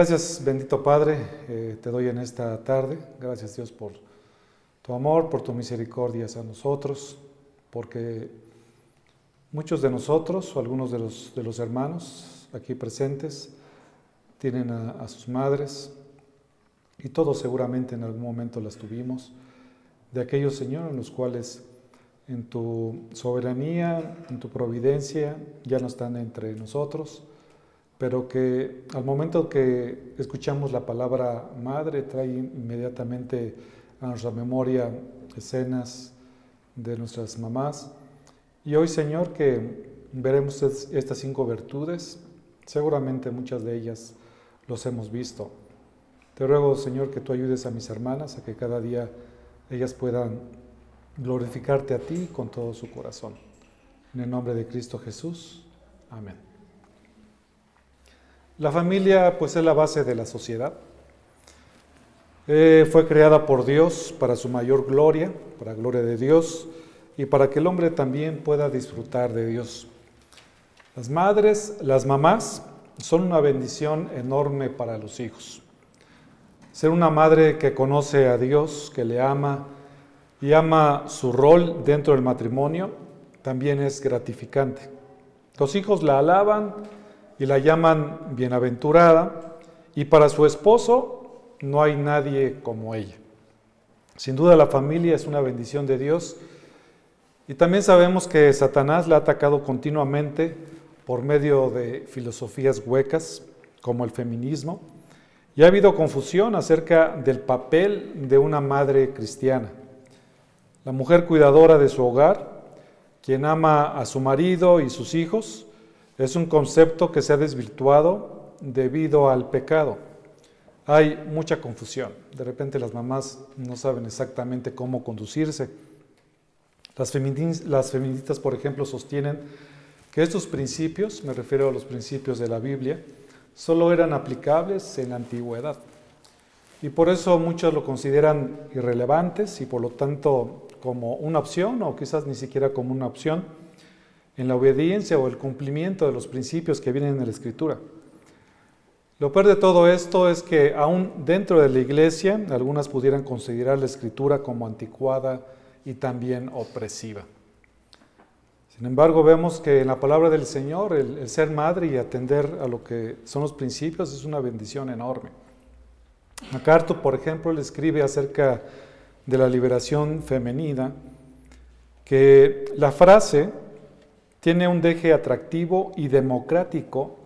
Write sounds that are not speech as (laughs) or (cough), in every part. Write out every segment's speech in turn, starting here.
Gracias, bendito Padre, eh, te doy en esta tarde. Gracias Dios por tu amor, por tu misericordia a nosotros, porque muchos de nosotros o algunos de los, de los hermanos aquí presentes tienen a, a sus madres y todos seguramente en algún momento las tuvimos, de aquellos, Señor, en los cuales en tu soberanía, en tu providencia, ya no están entre nosotros pero que al momento que escuchamos la palabra madre trae inmediatamente a nuestra memoria escenas de nuestras mamás. Y hoy, Señor, que veremos estas cinco virtudes, seguramente muchas de ellas los hemos visto. Te ruego, Señor, que tú ayudes a mis hermanas a que cada día ellas puedan glorificarte a ti con todo su corazón. En el nombre de Cristo Jesús. Amén. La familia pues es la base de la sociedad. Eh, fue creada por Dios para su mayor gloria, para gloria de Dios y para que el hombre también pueda disfrutar de Dios. Las madres, las mamás, son una bendición enorme para los hijos. Ser una madre que conoce a Dios, que le ama y ama su rol dentro del matrimonio, también es gratificante. Los hijos la alaban y la llaman bienaventurada, y para su esposo no hay nadie como ella. Sin duda la familia es una bendición de Dios, y también sabemos que Satanás la ha atacado continuamente por medio de filosofías huecas, como el feminismo, y ha habido confusión acerca del papel de una madre cristiana. La mujer cuidadora de su hogar, quien ama a su marido y sus hijos, es un concepto que se ha desvirtuado debido al pecado. Hay mucha confusión. De repente las mamás no saben exactamente cómo conducirse. Las, feministas, por ejemplo, sostienen que estos principios, me refiero a los principios de la Biblia, solo eran aplicables en la antigüedad. Y por eso muchos lo consideran irrelevantes y por lo tanto como una opción o quizás ni siquiera como una opción en la obediencia o el cumplimiento de los principios que vienen en la Escritura. Lo peor de todo esto es que aún dentro de la iglesia algunas pudieran considerar la Escritura como anticuada y también opresiva. Sin embargo, vemos que en la palabra del Señor el, ser madre y atender a lo que son los principios es una bendición enorme. MacArthur, por ejemplo, le escribe acerca de la liberación femenina que la frase tiene un deje atractivo y democrático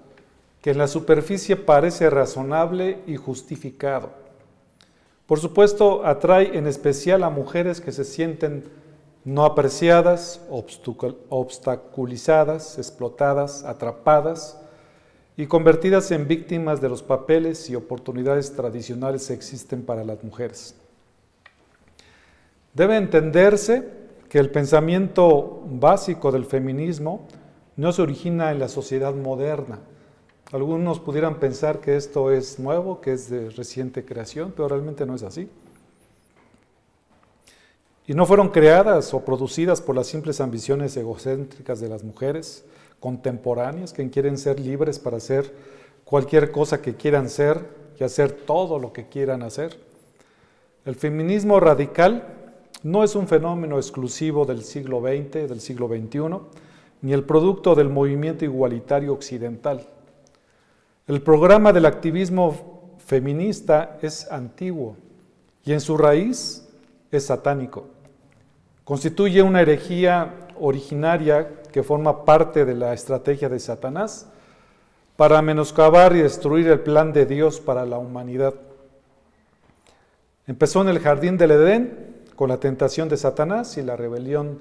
que en la superficie parece razonable y justificado. Por supuesto, atrae en especial a mujeres que se sienten no apreciadas, obstaculizadas, explotadas, atrapadas y convertidas en víctimas de los papeles y oportunidades tradicionales que existen para las mujeres. Debe entenderse que el pensamiento básico del feminismo no se origina en la sociedad moderna. Algunos pudieran pensar que esto es nuevo, que es de reciente creación, pero realmente no es así. Y no fueron creadas o producidas por las simples ambiciones egocéntricas de las mujeres contemporáneas que quieren ser libres para hacer cualquier cosa que quieran ser y hacer todo lo que quieran hacer. El feminismo radical no es un fenómeno exclusivo del siglo XX, del siglo XXI, ni el producto del movimiento igualitario occidental. El programa del activismo feminista es antiguo y en su raíz es satánico. Constituye una herejía originaria que forma parte de la estrategia de Satanás para menoscabar y destruir el plan de Dios para la humanidad. Empezó en el jardín del Edén con la tentación de Satanás y la rebelión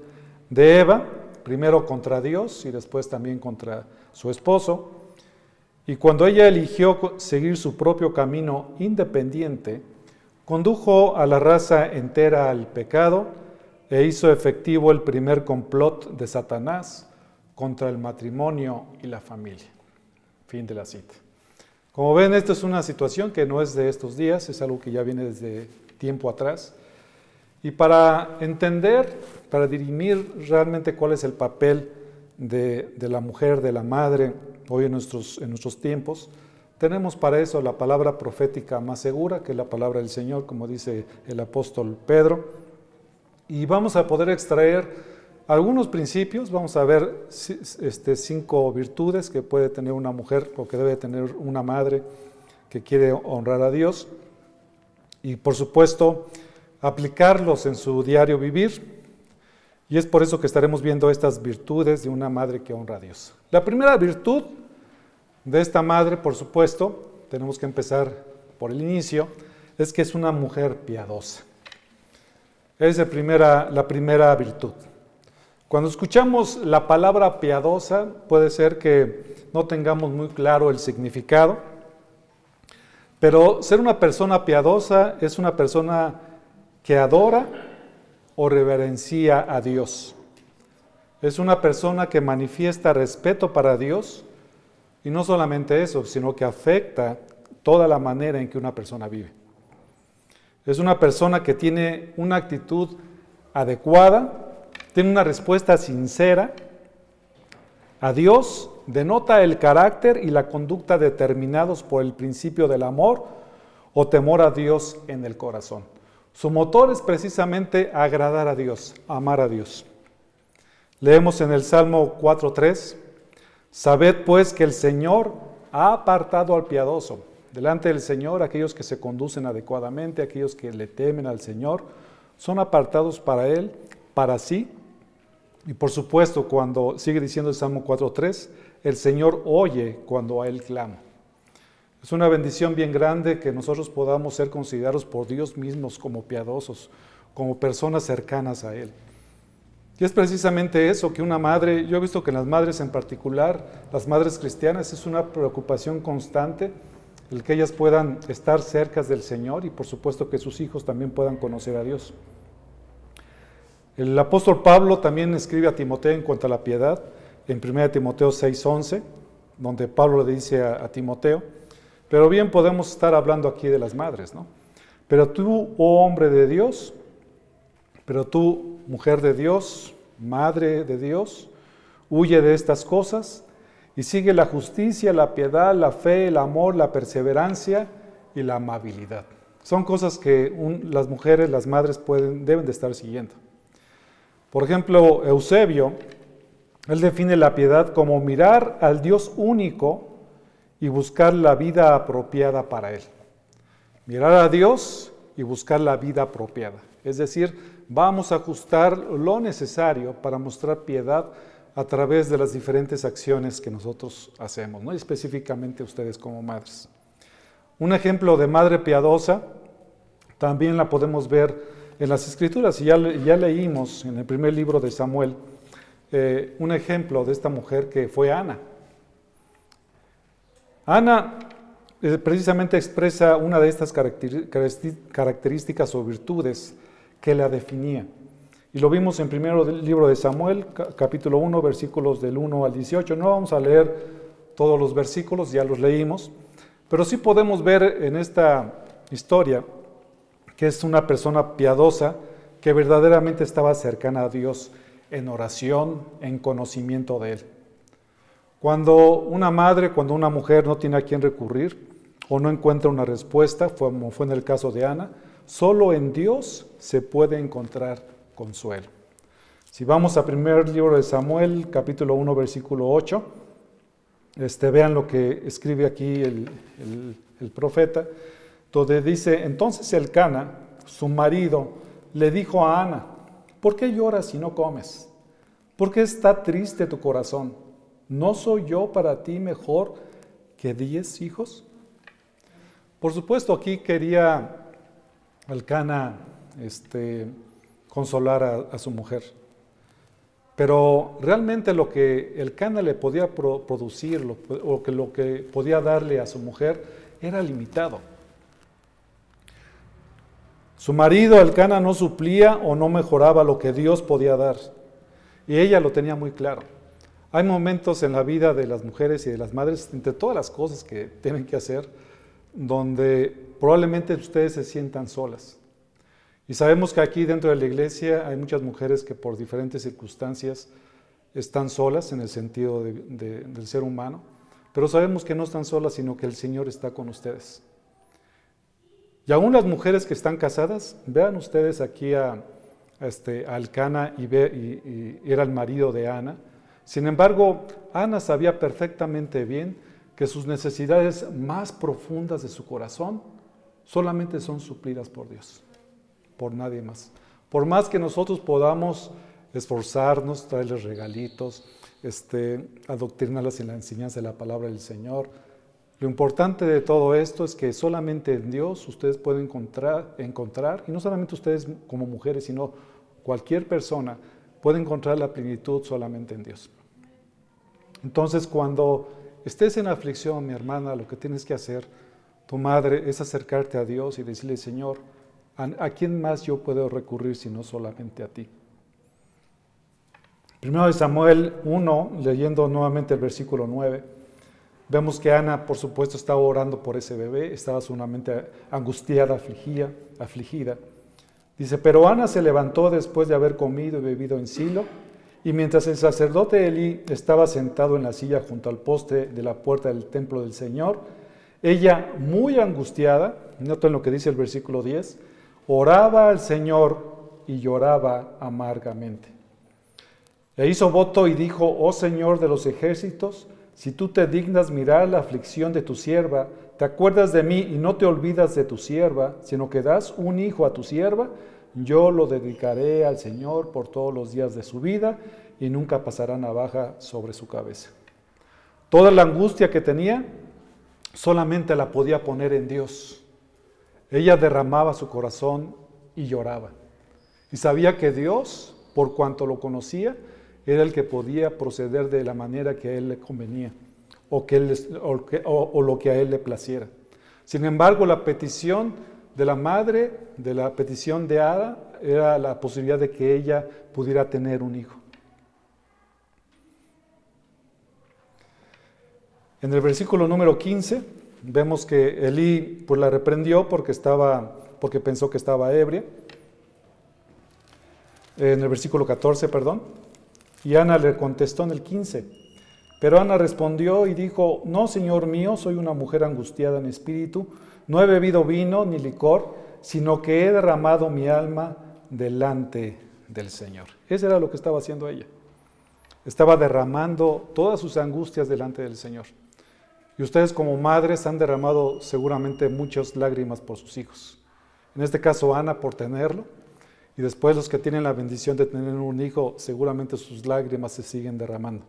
de Eva, primero contra Dios y después también contra su esposo. Y cuando ella eligió seguir su propio camino independiente, condujo a la raza entera al pecado e hizo efectivo el primer complot de Satanás contra el matrimonio y la familia. Fin de la cita. Como ven, esta es una situación que no es de estos días, es algo que ya viene desde tiempo atrás. Y para entender, para dirimir realmente cuál es el papel de, la mujer, de la madre, hoy en nuestros, tiempos, Tenemos para eso la palabra profética más segura, que es la palabra del Señor, como dice el apóstol Pedro. Y vamos a poder extraer algunos principios, vamos a ver este, cinco virtudes que puede tener una mujer o que debe tener una madre que quiere honrar a Dios. Y por supuesto, aplicarlos en su diario vivir. Y es por eso que estaremos viendo estas virtudes de una madre que honra a Dios. La primera virtud de esta madre, por supuesto, tenemos que empezar por el inicio, es que es una mujer piadosa. Es la primera, la primera virtud. Cuando escuchamos la palabra piadosa, puede ser que no tengamos muy claro el significado, pero ser una persona piadosa es una persona que adora o reverencia a Dios. Es una persona que manifiesta respeto para Dios y no solamente eso, sino que afecta toda la manera en que una persona vive. Es una persona que tiene una actitud adecuada, tiene una respuesta sincera a Dios, denota el carácter y la conducta determinados por el principio del amor o temor a Dios en el corazón. Su motor es precisamente agradar a Dios, amar a Dios. Leemos en el Salmo 4.3, Sabed pues que el Señor ha apartado al piadoso. Delante del Señor, aquellos que se conducen adecuadamente, aquellos que le temen al Señor, son apartados para Él, para sí. Y por supuesto, cuando sigue diciendo el Salmo 4.3, el Señor oye cuando a Él clama. Es una bendición bien grande que nosotros podamos ser considerados por Dios mismos como piadosos, como personas cercanas a Él. Y es precisamente eso que una madre, yo he visto que las madres en particular, las madres cristianas, es una preocupación constante el que ellas puedan estar cerca del Señor y por supuesto que sus hijos también puedan conocer a Dios. El apóstol Pablo también escribe a Timoteo en cuanto a la piedad, en 1 Timoteo 6:11, donde Pablo le dice a Timoteo, pero bien podemos estar hablando aquí de las madres, ¿no? Pero tú, oh hombre de Dios, pero tú, mujer de Dios, madre de Dios, huye de estas cosas y sigue la justicia, la piedad, la fe, el amor, la perseverancia y la amabilidad. Son cosas que las mujeres, las madres pueden, deben de estar siguiendo. Por ejemplo, Eusebio, él define la piedad como mirar al Dios único y buscar la vida apropiada para Él. Mirar a Dios y buscar la vida apropiada. Es decir, vamos a ajustar lo necesario para mostrar piedad a través de las diferentes acciones que nosotros hacemos, ¿no? específicamente ustedes como madres. Un ejemplo de madre piadosa también la podemos ver en las escrituras, ya, ya leímos en el primer libro de Samuel eh, un ejemplo de esta mujer que fue Ana. Ana eh, precisamente expresa una de estas características o virtudes que la definía. Y lo vimos en primero del libro de Samuel, capítulo 1, versículos del 1 al 18. No vamos a leer todos los versículos, ya los leímos, pero sí podemos ver en esta historia que es una persona piadosa que verdaderamente estaba cercana a Dios en oración, en conocimiento de Él. Cuando una madre, cuando una mujer no tiene a quién recurrir o no encuentra una respuesta, como fue en el caso de Ana, solo en Dios se puede encontrar consuelo. Si vamos al primer libro de Samuel, capítulo 1, versículo 8, este, vean lo que escribe aquí el, el profeta, donde dice, entonces el Cana, su marido, le dijo a Ana, ¿por qué lloras si no comes? ¿Por qué está triste tu corazón? ¿No soy yo para ti mejor que diez hijos? Por supuesto, aquí quería Alcana este, consolar a, su mujer. Pero realmente lo que el Cana le podía producir o que lo que podía darle a su mujer era limitado. Su marido, el Cana, no suplía o no mejoraba lo que Dios podía dar. Y ella lo tenía muy claro. Hay momentos en la vida de las mujeres y de las madres, entre todas las cosas que tienen que hacer, donde probablemente ustedes se sientan solas. Y sabemos que aquí dentro de la iglesia hay muchas mujeres que por diferentes circunstancias están solas en el sentido del ser humano, pero sabemos que no están solas, sino que el Señor está con ustedes. Y aún las mujeres que están casadas, vean ustedes aquí a, este, Alcana y, y, y era el marido de Ana. Sin embargo, Ana sabía perfectamente bien que sus necesidades más profundas de su corazón solamente son suplidas por Dios, por nadie más. Por más que nosotros podamos esforzarnos, traerles regalitos, este, adoctrinarlas en la enseñanza de la palabra del Señor, lo importante de todo esto es que solamente en Dios ustedes pueden encontrar, encontrar, y no solamente ustedes como mujeres, sino cualquier persona, puede encontrar la plenitud solamente en Dios. Entonces, cuando estés en aflicción, mi hermana, lo que tienes que hacer, tu madre, es acercarte a Dios y decirle, Señor, ¿a, quién más yo puedo recurrir sino solamente a ti? Primero de Samuel 1, leyendo nuevamente el versículo 9, vemos que Ana, por supuesto, estaba orando por ese bebé, estaba sumamente angustiada, afligida, afligida. Dice, pero Ana se levantó después de haber comido y bebido en Silo, y mientras el sacerdote Elí estaba sentado en la silla junto al poste de la puerta del templo del Señor, ella, muy angustiada, noten lo que dice el versículo 10, oraba al Señor y lloraba amargamente. E hizo voto y dijo, oh Señor de los ejércitos, si tú te dignas mirar la aflicción de tu sierva, te acuerdas de mí y no te olvidas de tu sierva, sino que das un hijo a tu sierva, yo lo dedicaré al Señor por todos los días de su vida y nunca pasará navaja sobre su cabeza. Toda la angustia que tenía solamente la podía poner en Dios. Ella derramaba su corazón y lloraba. Y sabía que Dios, por cuanto lo conocía, era el que podía proceder de la manera que a él le convenía o, que o lo que a él le placiera. Sin embargo, la petición de la madre, de la petición de Ada, era la posibilidad de que ella pudiera tener un hijo. En el versículo número 15 vemos que Elí pues, la reprendió porque, estaba, porque pensó que estaba ebria. En el versículo 14, perdón. Y Ana le contestó en el 15. Pero Ana respondió y dijo, no, Señor mío, soy una mujer angustiada en espíritu no he bebido vino ni licor, sino que he derramado mi alma delante del Señor. Eso era lo que estaba haciendo ella. Estaba derramando todas sus angustias delante del Señor. Y ustedes como madres han derramado seguramente muchas lágrimas por sus hijos. En este caso Ana por tenerlo. Y después los que tienen la bendición de tener un hijo, seguramente sus lágrimas se siguen derramando.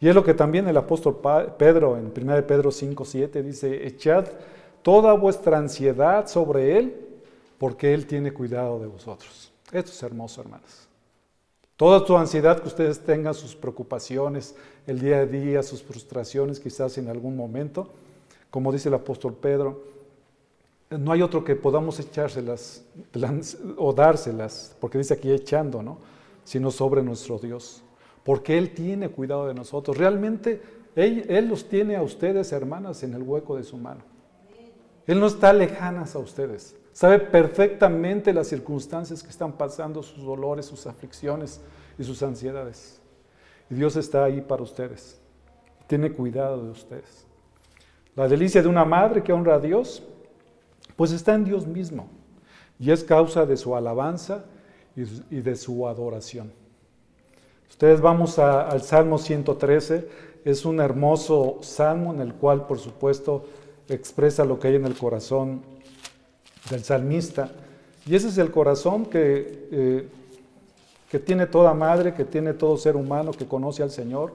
Y es lo que también el apóstol Pedro en 1 Pedro 5, 7 dice, echad toda vuestra ansiedad sobre Él, porque Él tiene cuidado de vosotros. Esto es hermoso, hermanas. Toda tu ansiedad que ustedes tengan, sus preocupaciones, el día a día, sus frustraciones quizás en algún momento, como dice el apóstol Pedro, no hay otro que podamos echárselas o dárselas, porque dice aquí echando, ¿no? Sino sobre nuestro Dios. Porque Él tiene cuidado de nosotros. Realmente Él, Él los tiene a ustedes, hermanas, en el hueco de su mano. Él no está lejanas a ustedes. Sabe perfectamente las circunstancias que están pasando, sus dolores, sus aflicciones y sus ansiedades. Y Dios está ahí para ustedes. Tiene cuidado de ustedes. La delicia de una madre que honra a Dios, pues está en Dios mismo. Y es causa de su alabanza y de su adoración. Ustedes vamos al Salmo 113. Es un hermoso salmo en el cual, por supuesto, expresa lo que hay en el corazón del salmista. Y ese es el corazón que, eh, que tiene toda madre, que tiene todo ser humano que conoce al Señor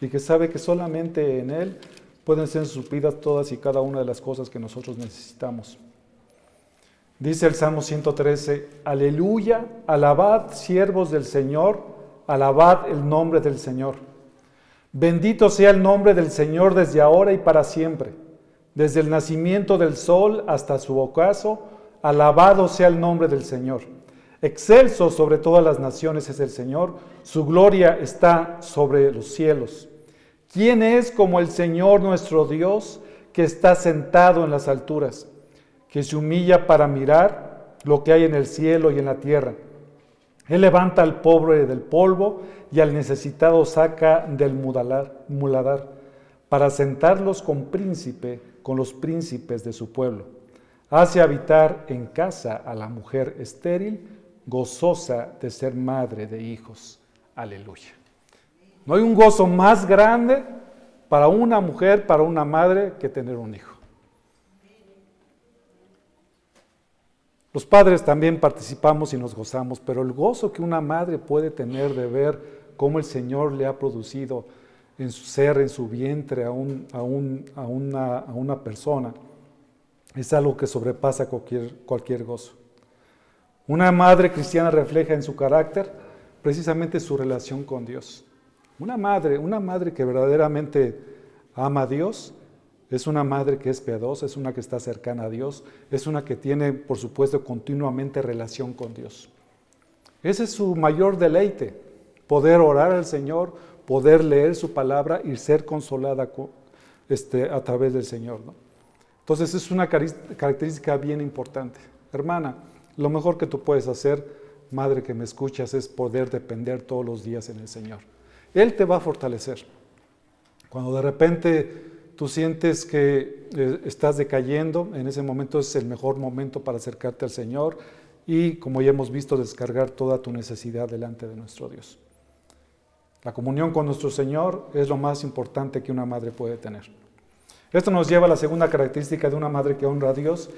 y que sabe que solamente en Él pueden ser suplidas todas y cada una de las cosas que nosotros necesitamos. Dice el Salmo 113, aleluya, alabad siervos del Señor, alabad el nombre del Señor. Bendito sea el nombre del Señor desde ahora y para siempre desde el nacimiento del sol hasta su ocaso, alabado sea el nombre del Señor. Excelso sobre todas las naciones es el Señor, su gloria está sobre los cielos. ¿Quién es como el Señor nuestro Dios, que está sentado en las alturas, que se humilla para mirar lo que hay en el cielo y en la tierra? Él levanta al pobre del polvo y al necesitado saca del muladar para sentarlos con príncipe con los príncipes de su pueblo. Hace habitar en casa a la mujer estéril, gozosa de ser madre de hijos. Aleluya. No hay un gozo más grande para una mujer, para una madre, que tener un hijo. Los padres también participamos y nos gozamos, pero el gozo que una madre puede tener de ver cómo el Señor le ha producido en su ser, en su vientre a, una, persona, es algo que sobrepasa cualquier gozo. Una madre cristiana refleja en su carácter precisamente su relación con Dios. Una madre, una madre que verdaderamente ama a Dios, es una madre que es piadosa, es una que está cercana a Dios, es una que tiene, por supuesto, continuamente relación con Dios. Ese es su mayor deleite, poder orar al Señor, poder leer su palabra y ser consolada este, a través del Señor. ¿no? Entonces es una característica bien importante. Hermana, lo mejor que tú puedes hacer, madre que me escuchas, es poder depender todos los días en el Señor. Él te va a fortalecer. Cuando de repente tú sientes que eh, estás decayendo, en ese momento es el mejor momento para acercarte al Señor y, como ya hemos visto, descargar toda tu necesidad delante de nuestro Dios. La comunión con nuestro Señor es lo más importante que una madre puede tener. Esto nos lleva a la segunda característica de una madre que honra a Dios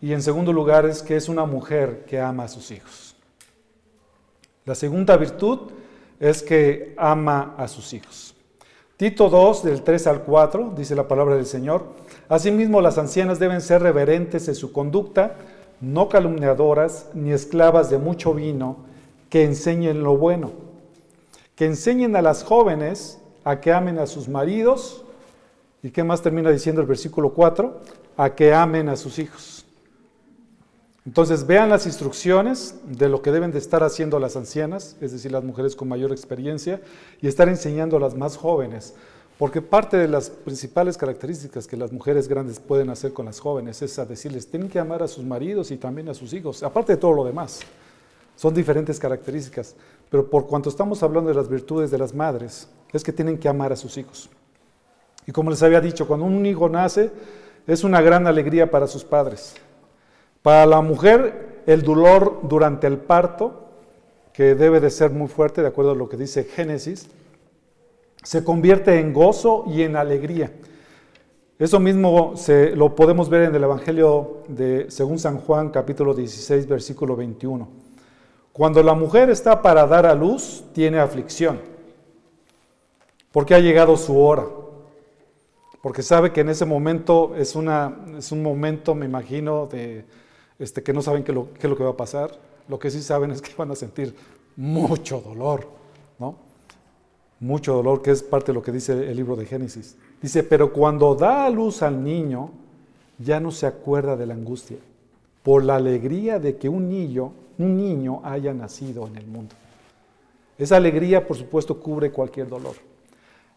y en segundo lugar es que es una mujer que ama a sus hijos. La segunda virtud es que ama a sus hijos. Tito 2, del 3 al 4, dice la palabra del Señor, Asimismo las ancianas deben ser reverentes en su conducta, no calumniadoras ni esclavas de mucho vino, que enseñen lo bueno que enseñen a las jóvenes a que amen a sus maridos. ¿Y qué más termina diciendo el versículo 4? A que amen a sus hijos. Entonces vean las instrucciones de lo que deben de estar haciendo las ancianas, es decir, las mujeres con mayor experiencia, y estar enseñando a las más jóvenes. Porque parte de las principales características que las mujeres grandes pueden hacer con las jóvenes es a decirles, tienen que amar a sus maridos y también a sus hijos, aparte de todo lo demás. Son diferentes características, pero por cuanto estamos hablando de las virtudes de las madres, es que tienen que amar a sus hijos. Y como les había dicho, cuando un hijo nace, es una gran alegría para sus padres. Para la mujer, el dolor durante el parto, que debe de ser muy fuerte, de acuerdo a lo que dice Génesis, se convierte en gozo y en alegría. Eso mismo se, lo podemos ver en el Evangelio de según San Juan, capítulo 16, versículo 21. Cuando la mujer está para dar a luz, tiene aflicción, porque ha llegado su hora, porque sabe que en ese momento es, una, es un momento, me imagino, de este, que no saben qué, qué es lo que va a pasar. Lo que sí saben es que van a sentir mucho dolor, ¿no? Mucho dolor, que es parte de lo que dice el libro de Génesis. Dice, pero cuando da a luz al niño, ya no se acuerda de la angustia, por la alegría de que un niño un niño haya nacido en el mundo. Esa alegría, por supuesto, cubre cualquier dolor.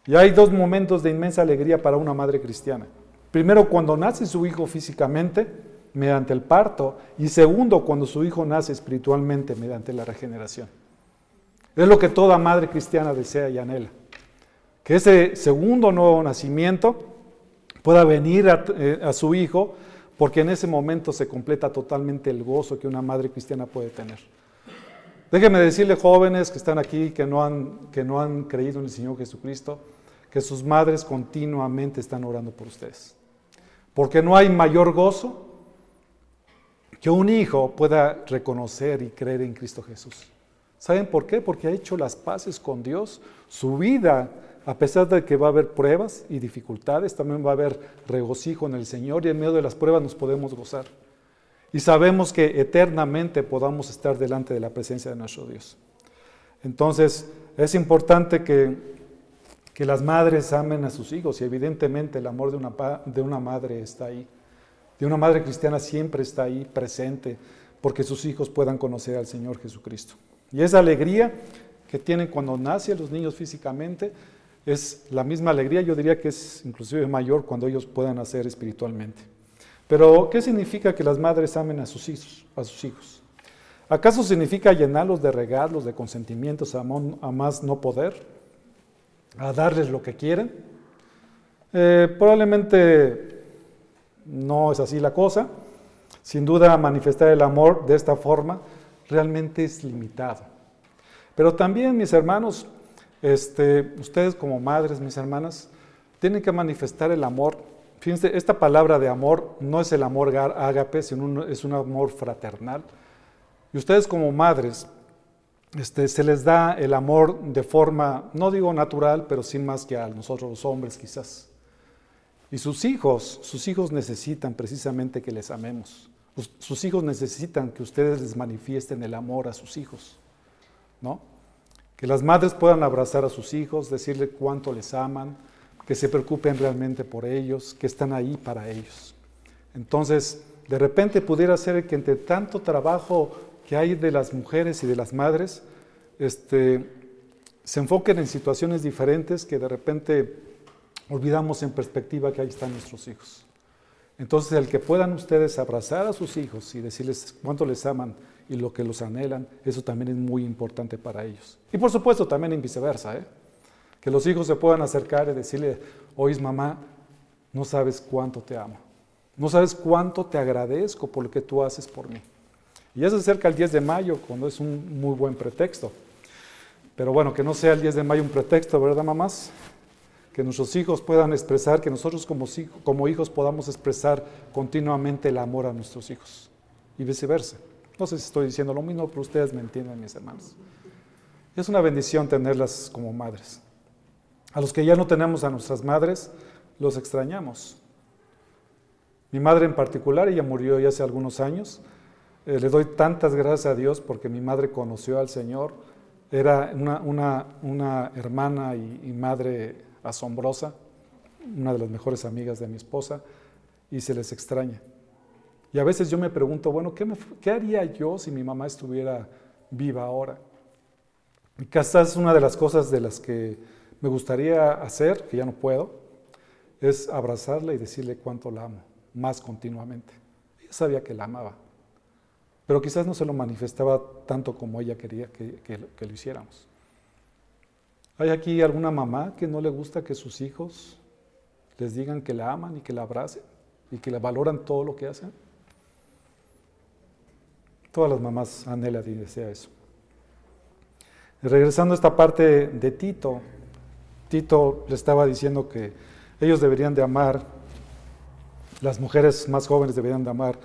Y hay dos momentos de inmensa alegría para una madre cristiana. Primero, cuando nace su hijo físicamente, mediante el parto, y segundo, cuando su hijo nace espiritualmente, mediante la regeneración. Es lo que toda madre cristiana desea y anhela. Que ese segundo nuevo nacimiento pueda venir a, eh, su hijo porque en ese momento se completa totalmente el gozo que una madre cristiana puede tener. Déjenme decirle, jóvenes que están aquí, que no, han, que no han creído en el Señor Jesucristo, que sus madres continuamente están orando por ustedes. Porque no hay mayor gozo que un hijo pueda reconocer y creer en Cristo Jesús. ¿Saben por qué? Porque ha hecho las paces con Dios. Su vida a pesar de que va a haber pruebas y dificultades, también va a haber regocijo en el Señor y en medio de las pruebas nos podemos gozar. Y sabemos que eternamente podamos estar delante de la presencia de nuestro Dios. Entonces, es importante que, que las madres amen a sus hijos y evidentemente el amor de una, de una madre está ahí. De una madre cristiana siempre está ahí presente porque sus hijos puedan conocer al Señor Jesucristo. Y esa alegría que tienen cuando nacen los niños físicamente, es la misma alegría, yo diría que es inclusive mayor cuando ellos puedan hacer espiritualmente. Pero, ¿qué significa que las madres amen a sus hijos? A sus hijos? ¿Acaso significa llenarlos de regalos, de consentimientos a, más no poder? ¿A darles lo que quieren? Eh, probablemente no es así la cosa. Sin duda, manifestar el amor de esta forma realmente es limitado. Pero también, mis hermanos, este, ustedes como madres, mis hermanas, tienen que manifestar el amor. Fíjense, esta palabra de amor no es el amor ágape, sino es un amor fraternal. Y ustedes como madres, este, se les da el amor de forma, no digo natural, pero sin más que a nosotros los hombres quizás. Y sus hijos, sus hijos necesitan precisamente que les amemos. Sus hijos necesitan que ustedes les manifiesten el amor a sus hijos, ¿no? Que las madres puedan abrazar a sus hijos, decirle cuánto les aman, que se preocupen realmente por ellos, que están ahí para ellos. Entonces, de repente pudiera ser que entre tanto trabajo que hay de las mujeres y de las madres, este, se enfoquen en situaciones diferentes que de repente olvidamos en perspectiva que ahí están nuestros hijos. Entonces, el que puedan ustedes abrazar a sus hijos y decirles cuánto les aman y lo que los anhelan, eso también es muy importante para ellos. Y por supuesto también en viceversa, ¿eh? que los hijos se puedan acercar y decirle, oís mamá, no sabes cuánto te amo, no sabes cuánto te agradezco por lo que tú haces por mí. Y ya se acerca el 10 de mayo, cuando es un muy buen pretexto. Pero bueno, que no sea el 10 de mayo un pretexto, ¿verdad, mamás? Que nuestros hijos puedan expresar, que nosotros como, hijos podamos expresar continuamente el amor a nuestros hijos. Y viceversa. No sé si estoy diciendo lo mismo, pero ustedes me entienden, mis hermanos. Es una bendición tenerlas como madres. A los que ya no tenemos a nuestras madres, los extrañamos. Mi madre en particular, ella murió ya hace algunos años, eh, le doy tantas gracias a Dios porque mi madre conoció al Señor. Era una, hermana y, madre asombrosa, una de las mejores amigas de mi esposa, y se les extraña. Y a veces yo me pregunto, bueno, ¿qué, ¿qué, haría yo si mi mamá estuviera viva ahora? Y quizás una de las cosas de las que me gustaría hacer, que ya no puedo, es abrazarla y decirle cuánto la amo, más continuamente. Ella sabía que la amaba pero quizás no se lo manifestaba tanto como ella quería que, lo hiciéramos. ¿Hay aquí alguna mamá que no le gusta que sus hijos les digan que la aman y que la abracen y que la valoran todo lo que hacen? Todas las mamás anhelan y desean eso. regresando a esta parte de Tito, Tito le estaba diciendo que ellos deberían de amar, las mujeres más jóvenes deberían de amar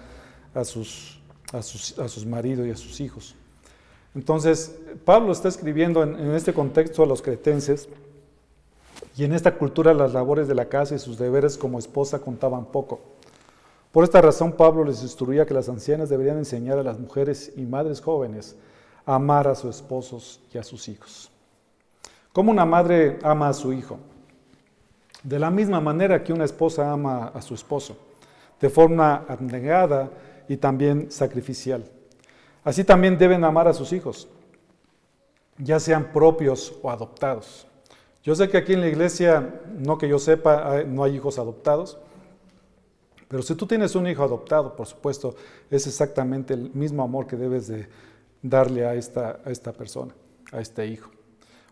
a sus a sus, maridos y a sus hijos. Entonces, Pablo está escribiendo en, este contexto a los cretenses, y en esta cultura las labores de la casa y sus deberes como esposa contaban poco. Por esta razón, Pablo les instruía que las ancianas deberían enseñar a las mujeres y madres jóvenes a amar a sus esposos y a sus hijos. ¿Cómo una madre ama a su hijo? De la misma manera que una esposa ama a su esposo, de forma abnegada y también sacrificial. Así también deben amar a sus hijos, ya sean propios o adoptados. Yo sé que aquí en la iglesia, no que yo sepa, no hay hijos adoptados, pero si tú tienes un hijo adoptado, por supuesto, es exactamente el mismo amor que debes de darle a esta, a esta persona, a este hijo.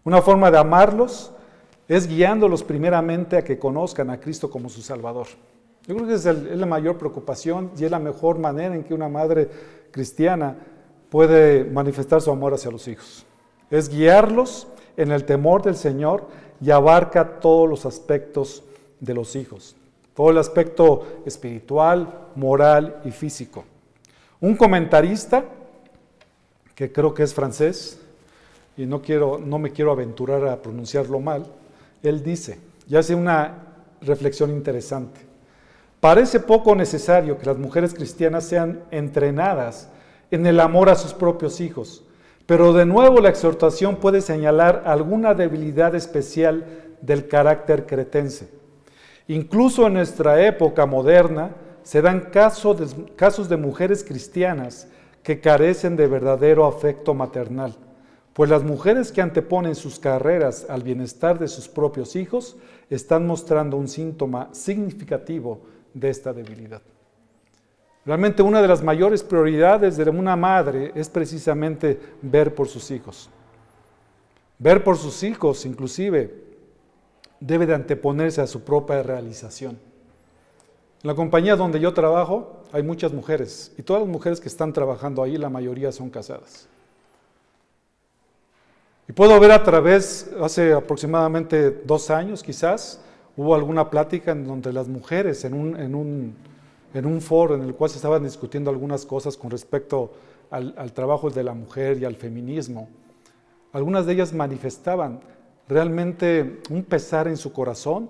Una forma de amarlos es guiándolos primeramente a que conozcan a Cristo como su Salvador. Yo creo que es, la mayor preocupación y es la mejor manera en que una madre cristiana puede manifestar su amor hacia los hijos. Es guiarlos en el temor del Señor y abarca todos los aspectos de los hijos, todo el aspecto espiritual, moral y físico. Un comentarista, que creo que es francés, y no, quiero, no me quiero aventurar a pronunciarlo mal, él dice, y hace una reflexión interesante. Parece poco necesario que las mujeres cristianas sean entrenadas en el amor a sus propios hijos, pero de nuevo la exhortación puede señalar alguna debilidad especial del carácter cretense. Incluso en nuestra época moderna se dan casos de, mujeres cristianas que carecen de verdadero afecto maternal, pues las mujeres que anteponen sus carreras al bienestar de sus propios hijos están mostrando un síntoma significativo de esta debilidad. Realmente una de las mayores prioridades de una madre es precisamente ver por sus hijos. Ver por sus hijos inclusive debe de anteponerse a su propia realización. En la compañía donde yo trabajo hay muchas mujeres y todas las mujeres que están trabajando ahí, la mayoría son casadas. Y puedo ver a través, hace aproximadamente dos años quizás, hubo alguna plática en donde las mujeres en un, en un, en un foro en el cual se estaban discutiendo algunas cosas con respecto al, trabajo de la mujer y al feminismo. Algunas de ellas manifestaban realmente un pesar en su corazón.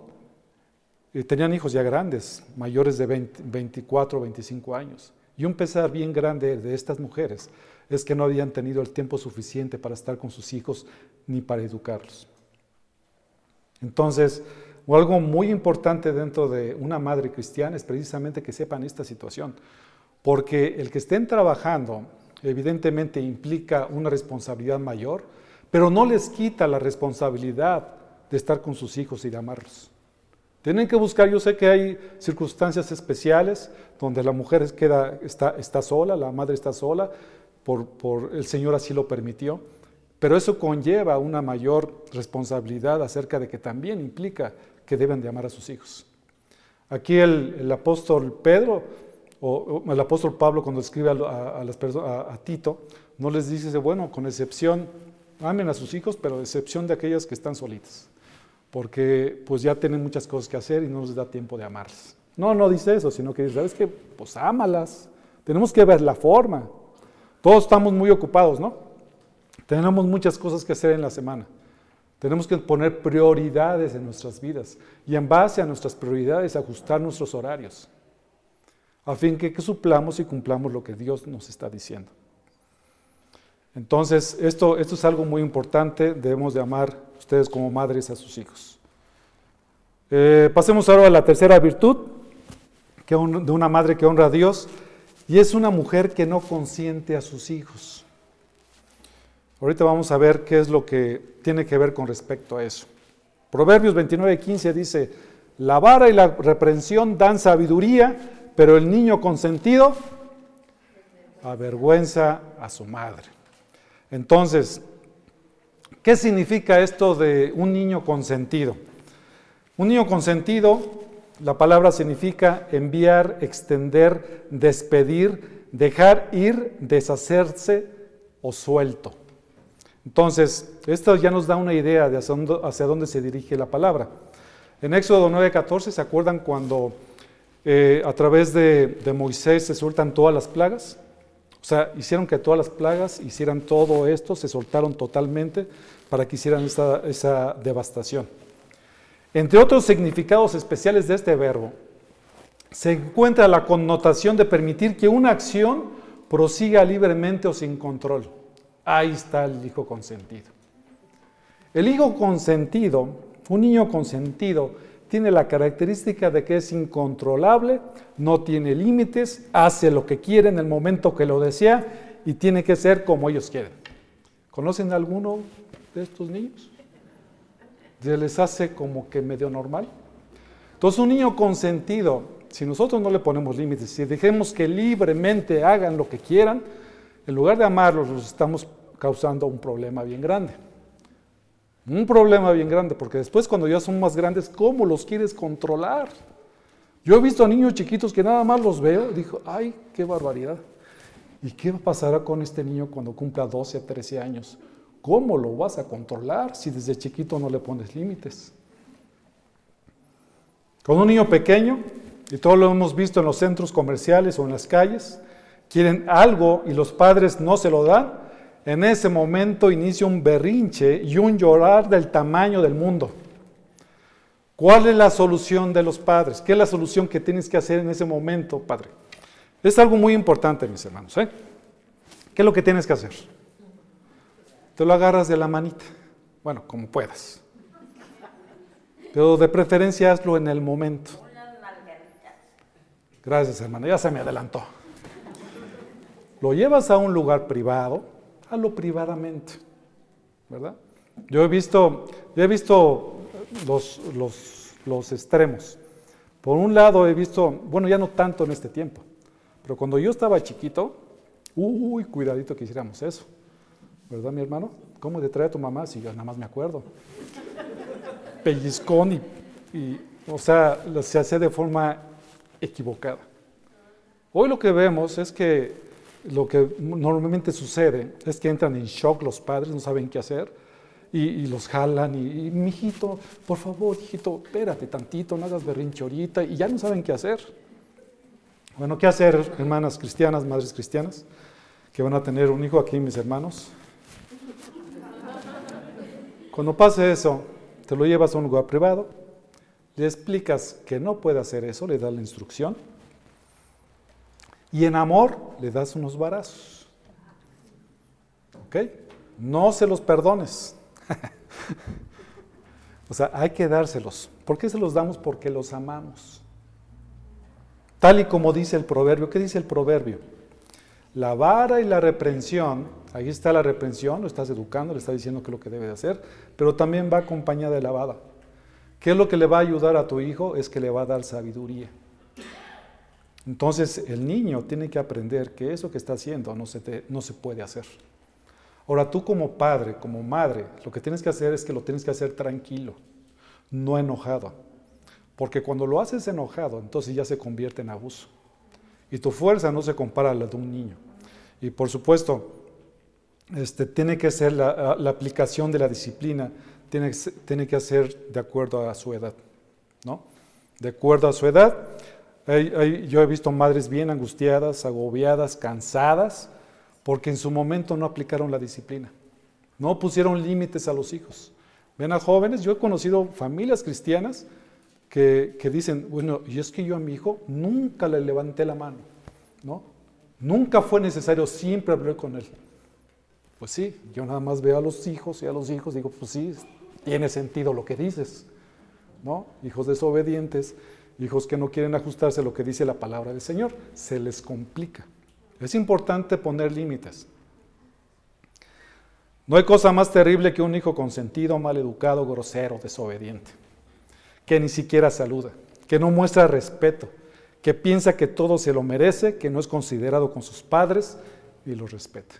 Y tenían hijos ya grandes, mayores de 24 o 25 años. Y un pesar bien grande de estas mujeres es que no habían tenido el tiempo suficiente para estar con sus hijos ni para educarlos. Entonces, algo muy importante dentro de una madre cristiana es precisamente que sepan esta situación, porque el que estén trabajando evidentemente implica una responsabilidad mayor, pero no les quita la responsabilidad de estar con sus hijos y de amarlos. Tienen que buscar, yo sé que hay circunstancias especiales donde la mujer queda, está, está sola, la madre está sola, por, por, el Señor así lo permitió, pero eso conlleva una mayor responsabilidad acerca de que también implica que deben de amar a sus hijos. Aquí el, apóstol Pedro, o, el apóstol Pablo cuando escribe a, Tito, no les dice, bueno, con excepción amen a sus hijos, pero excepción de aquellas que están solitas, porque pues ya tienen muchas cosas que hacer y no les da tiempo de amarlas. No, no dice eso, sino que dice, ¿sabes qué? Pues ámalas. Tenemos que ver la forma. Todos estamos muy ocupados, ¿no? Tenemos muchas cosas que hacer en la semana. Tenemos que poner prioridades en nuestras vidas y en base a nuestras prioridades ajustar nuestros horarios, a fin que, que suplamos y cumplamos lo que Dios nos está diciendo. Entonces, esto, esto es algo muy importante, debemos de amar ustedes como madres a sus hijos. Eh, pasemos ahora a la tercera virtud de una madre que honra a Dios, y es una mujer que no consiente a sus hijos. Ahorita vamos a ver qué es lo que tiene que ver con respecto a eso. Proverbios 29, 15 dice, la vara y la reprensión dan sabiduría, pero el niño consentido avergüenza a su madre. Entonces, ¿qué significa esto de un niño consentido? Un niño consentido, la palabra significa enviar, extender, despedir, dejar ir, deshacerse o suelto. Entonces, esto ya nos da una idea de hacia dónde, se dirige la palabra. En Éxodo 9:14, ¿se acuerdan cuando eh, a través de, Moisés se sueltan todas las plagas? O sea, hicieron que todas las plagas hicieran todo esto, se soltaron totalmente para que hicieran esa devastación. Entre otros significados especiales de este verbo, se encuentra la connotación de permitir que una acción prosiga libremente o sin control. Ahí está el hijo consentido. El hijo consentido, un niño consentido, tiene la característica de que es incontrolable, no tiene límites, hace lo que quiere en el momento que lo desea y tiene que ser como ellos quieren. ¿Conocen a alguno de estos niños? ¿Se les hace como que medio normal? Entonces un niño consentido, si nosotros no le ponemos límites, si dejemos que libremente hagan lo que quieran, en lugar de amarlos, los estamos causando un problema bien grande. Un problema bien grande, porque después cuando ya son más grandes, ¿cómo los quieres controlar? Yo he visto a niños chiquitos que nada más los veo y digo, ay, qué barbaridad. ¿Y qué pasará con este niño cuando cumpla 12 a 13 años? ¿Cómo lo vas a controlar si desde chiquito no le pones límites? Con un niño pequeño, y todo lo hemos visto en los centros comerciales o en las calles, quieren algo y los padres no se lo dan, en ese momento inicia un berrinche y un llorar del tamaño del mundo. ¿Cuál es la solución de los padres? ¿Qué es la solución que tienes que hacer en ese momento, padre? Es algo muy importante, mis hermanos. ¿eh? ¿Qué es lo que tienes que hacer? Te lo agarras de la manita. Bueno, como puedas. Pero de preferencia hazlo en el momento. Gracias, hermano. Ya se me adelantó. Lo llevas a un lugar privado hazlo privadamente, ¿verdad? Yo he visto, yo he visto los, los, los extremos. Por un lado he visto, bueno, ya no tanto en este tiempo, pero cuando yo estaba chiquito, uy, cuidadito que hiciéramos eso, ¿verdad, mi hermano? ¿Cómo te trae a tu mamá si yo nada más me acuerdo? pellizcón y, o sea, se hace de forma equivocada. Hoy lo que vemos es que lo que normalmente sucede es que entran en shock los padres, no saben qué hacer y, los jalan y, y, mijito, por favor, hijito, espérate tantito, no hagas berrinche ahorita y ya no saben qué hacer. Bueno, ¿qué hacer, hermanas cristianas, madres cristianas, que van a tener un hijo aquí, mis hermanos? Cuando pase eso, te lo llevas a un lugar privado, le explicas que no puede hacer eso, le das la instrucción y en amor le das unos varazos. ¿Ok? No se los perdones. (laughs) o sea, hay que dárselos. ¿Por qué se los damos? Porque los amamos. Tal y como dice el proverbio. ¿Qué dice el proverbio? La vara y la reprensión, ahí está la reprensión, lo estás educando, le estás diciendo qué es lo que debe de hacer, pero también va acompañada de la vara. ¿Qué es lo que le va a ayudar a tu hijo? Es que le va a dar sabiduría. Entonces el niño tiene que aprender que eso que está haciendo no se, no se puede hacer. Ahora tú como padre, como madre, lo que tienes que hacer es que lo tienes que hacer tranquilo, no enojado. Porque cuando lo haces enojado, entonces ya se convierte en abuso. Y tu fuerza no se compara a la de un niño. Y por supuesto, este, tiene que ser la, aplicación de la disciplina, tiene, tiene que ser de acuerdo a su edad. ¿no? De acuerdo a su edad yo he visto madres bien angustiadas, agobiadas, cansadas, porque en su momento no aplicaron la disciplina. No pusieron límites a los hijos. Ven a jóvenes, yo he conocido familias cristianas que, dicen, bueno, y es que yo a mi hijo nunca le levanté la mano, ¿no? Nunca fue necesario, siempre hablé con él. Pues sí, yo nada más veo a los hijos y a los hijos digo, pues sí, tiene sentido lo que dices, ¿no? Hijos desobedientes hijos que no quieren ajustarse a lo que dice la palabra del Señor. Se les complica. Es importante poner límites. No hay cosa más terrible que un hijo consentido, mal educado, grosero, desobediente, que ni siquiera saluda, que no muestra respeto, que piensa que todo se lo merece, que no es considerado con sus padres y los respeta.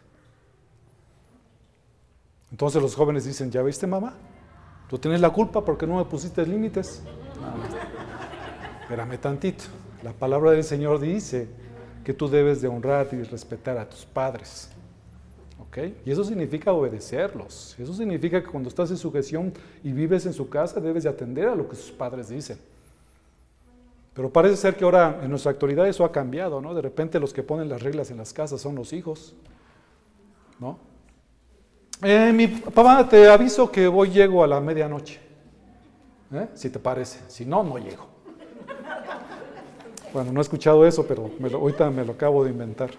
Entonces los jóvenes dicen, ¿ya viste mamá? Tú tienes la culpa porque no me pusiste límites espérame tantito. La palabra del Señor dice que tú debes de honrar y respetar a tus padres. ¿Ok? Y eso significa obedecerlos. Eso significa que cuando estás en sujeción y vives en su casa, debes de atender a lo que sus padres dicen. Pero parece ser que ahora en nuestra actualidad eso ha cambiado, ¿no? De repente los que ponen las reglas en las casas son los hijos, ¿no? Eh, mi papá, te aviso que voy llego a la medianoche, ¿eh? si te parece. Si no, no llego. Bueno, no he escuchado eso, pero ahorita me lo acabo de inventar.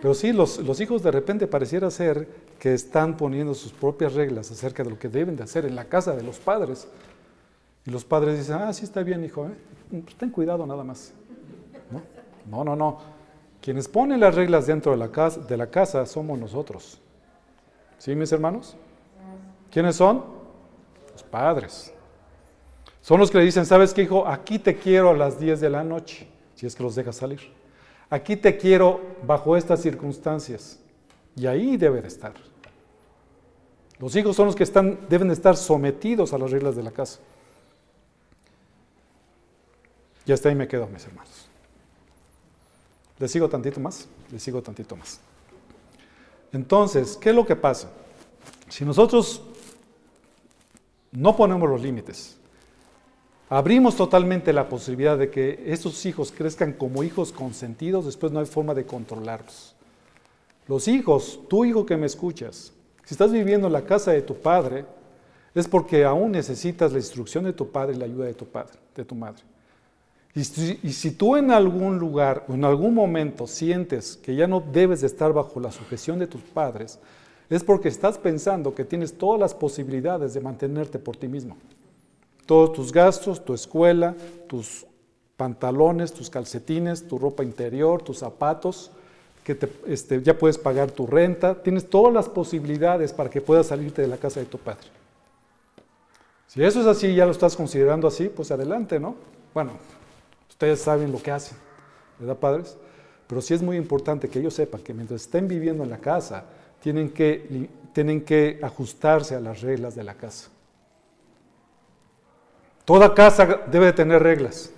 Pero sí, los, hijos de repente pareciera ser que están poniendo sus propias reglas acerca de lo que deben de hacer en la casa de los padres. Y los padres dicen, ah, sí está bien, hijo, ¿eh? pues ten cuidado nada más. ¿No? no, no, no. Quienes ponen las reglas dentro de la, casa, de la casa somos nosotros. ¿Sí, mis hermanos? ¿Quiénes son? Los padres. Son los que le dicen, ¿sabes qué, hijo? Aquí te quiero a las 10 de la noche si es que los dejas salir. Aquí te quiero bajo estas circunstancias. Y ahí debe de estar. Los hijos son los que están, deben de estar sometidos a las reglas de la casa. Y hasta ahí me quedo, mis hermanos. ¿Les sigo tantito más? Les sigo tantito más. Entonces, ¿qué es lo que pasa? Si nosotros no ponemos los límites, abrimos totalmente la posibilidad de que estos hijos crezcan como hijos consentidos, después no hay forma de controlarlos. Los hijos, tu hijo que me escuchas, si estás viviendo en la casa de tu padre, es porque aún necesitas la instrucción de tu padre y la ayuda de tu padre, de tu madre. Y si, y si tú en algún lugar o en algún momento sientes que ya no debes de estar bajo la sujeción de tus padres, es porque estás pensando que tienes todas las posibilidades de mantenerte por ti mismo todos tus gastos, tu escuela, tus pantalones, tus calcetines, tu ropa interior, tus zapatos, que este, ya puedes pagar tu renta, tienes todas las posibilidades para que puedas salirte de la casa de tu padre. Si eso es así, ya lo estás considerando así, pues adelante, ¿no? Bueno, ustedes saben lo que hacen, ¿verdad, padres? Pero sí es muy importante que ellos sepan que mientras estén viviendo en la casa, tienen que, tienen que ajustarse a las reglas de la casa. Toda casa debe tener reglas.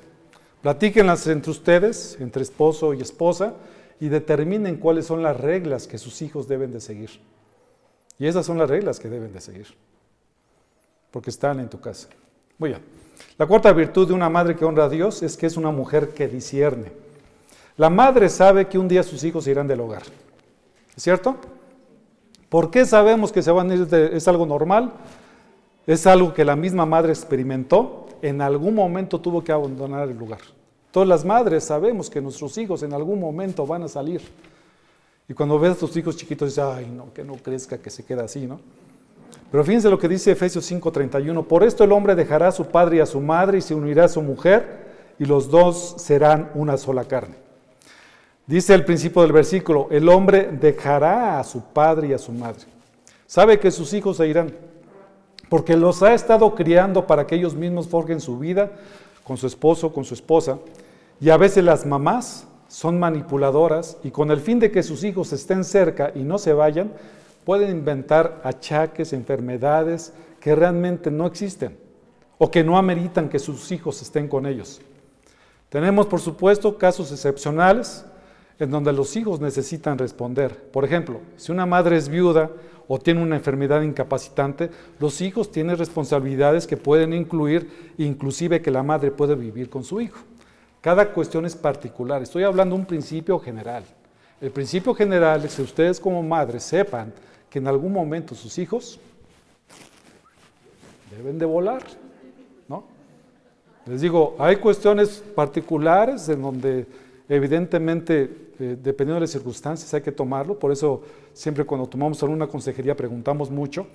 Platíquenlas entre ustedes, entre esposo y esposa, y determinen cuáles son las reglas que sus hijos deben de seguir. Y esas son las reglas que deben de seguir, porque están en tu casa. Muy bien. La cuarta virtud de una madre que honra a Dios es que es una mujer que discierne. La madre sabe que un día sus hijos irán del hogar. ¿Es cierto? ¿Por qué sabemos que se van a ir? ¿Es algo normal? Es algo que la misma madre experimentó. En algún momento tuvo que abandonar el lugar. Todas las madres sabemos que nuestros hijos en algún momento van a salir. Y cuando ves a tus hijos chiquitos, dices, ay, no, que no crezca, que se quede así, ¿no? Pero fíjense lo que dice Efesios 5:31. Por esto el hombre dejará a su padre y a su madre y se unirá a su mujer y los dos serán una sola carne. Dice el principio del versículo, el hombre dejará a su padre y a su madre. Sabe que sus hijos se irán, porque los ha estado criando para que ellos mismos forjen su vida con su esposo, con su esposa. Y a veces las mamás son manipuladoras y con el fin de que sus hijos estén cerca y no se vayan, pueden inventar achaques, enfermedades que realmente no existen o que no ameritan que sus hijos estén con ellos. Tenemos, por supuesto, casos excepcionales en donde los hijos necesitan responder. Por ejemplo, si una madre es viuda o tiene una enfermedad incapacitante, los hijos tienen responsabilidades que pueden incluir inclusive que la madre puede vivir con su hijo. Cada cuestión es particular. Estoy hablando de un principio general. El principio general es que ustedes como madres sepan que en algún momento sus hijos deben de volar, ¿no? Les digo, hay cuestiones particulares en donde evidentemente eh, dependiendo de las circunstancias hay que tomarlo, por eso siempre cuando tomamos alguna consejería preguntamos mucho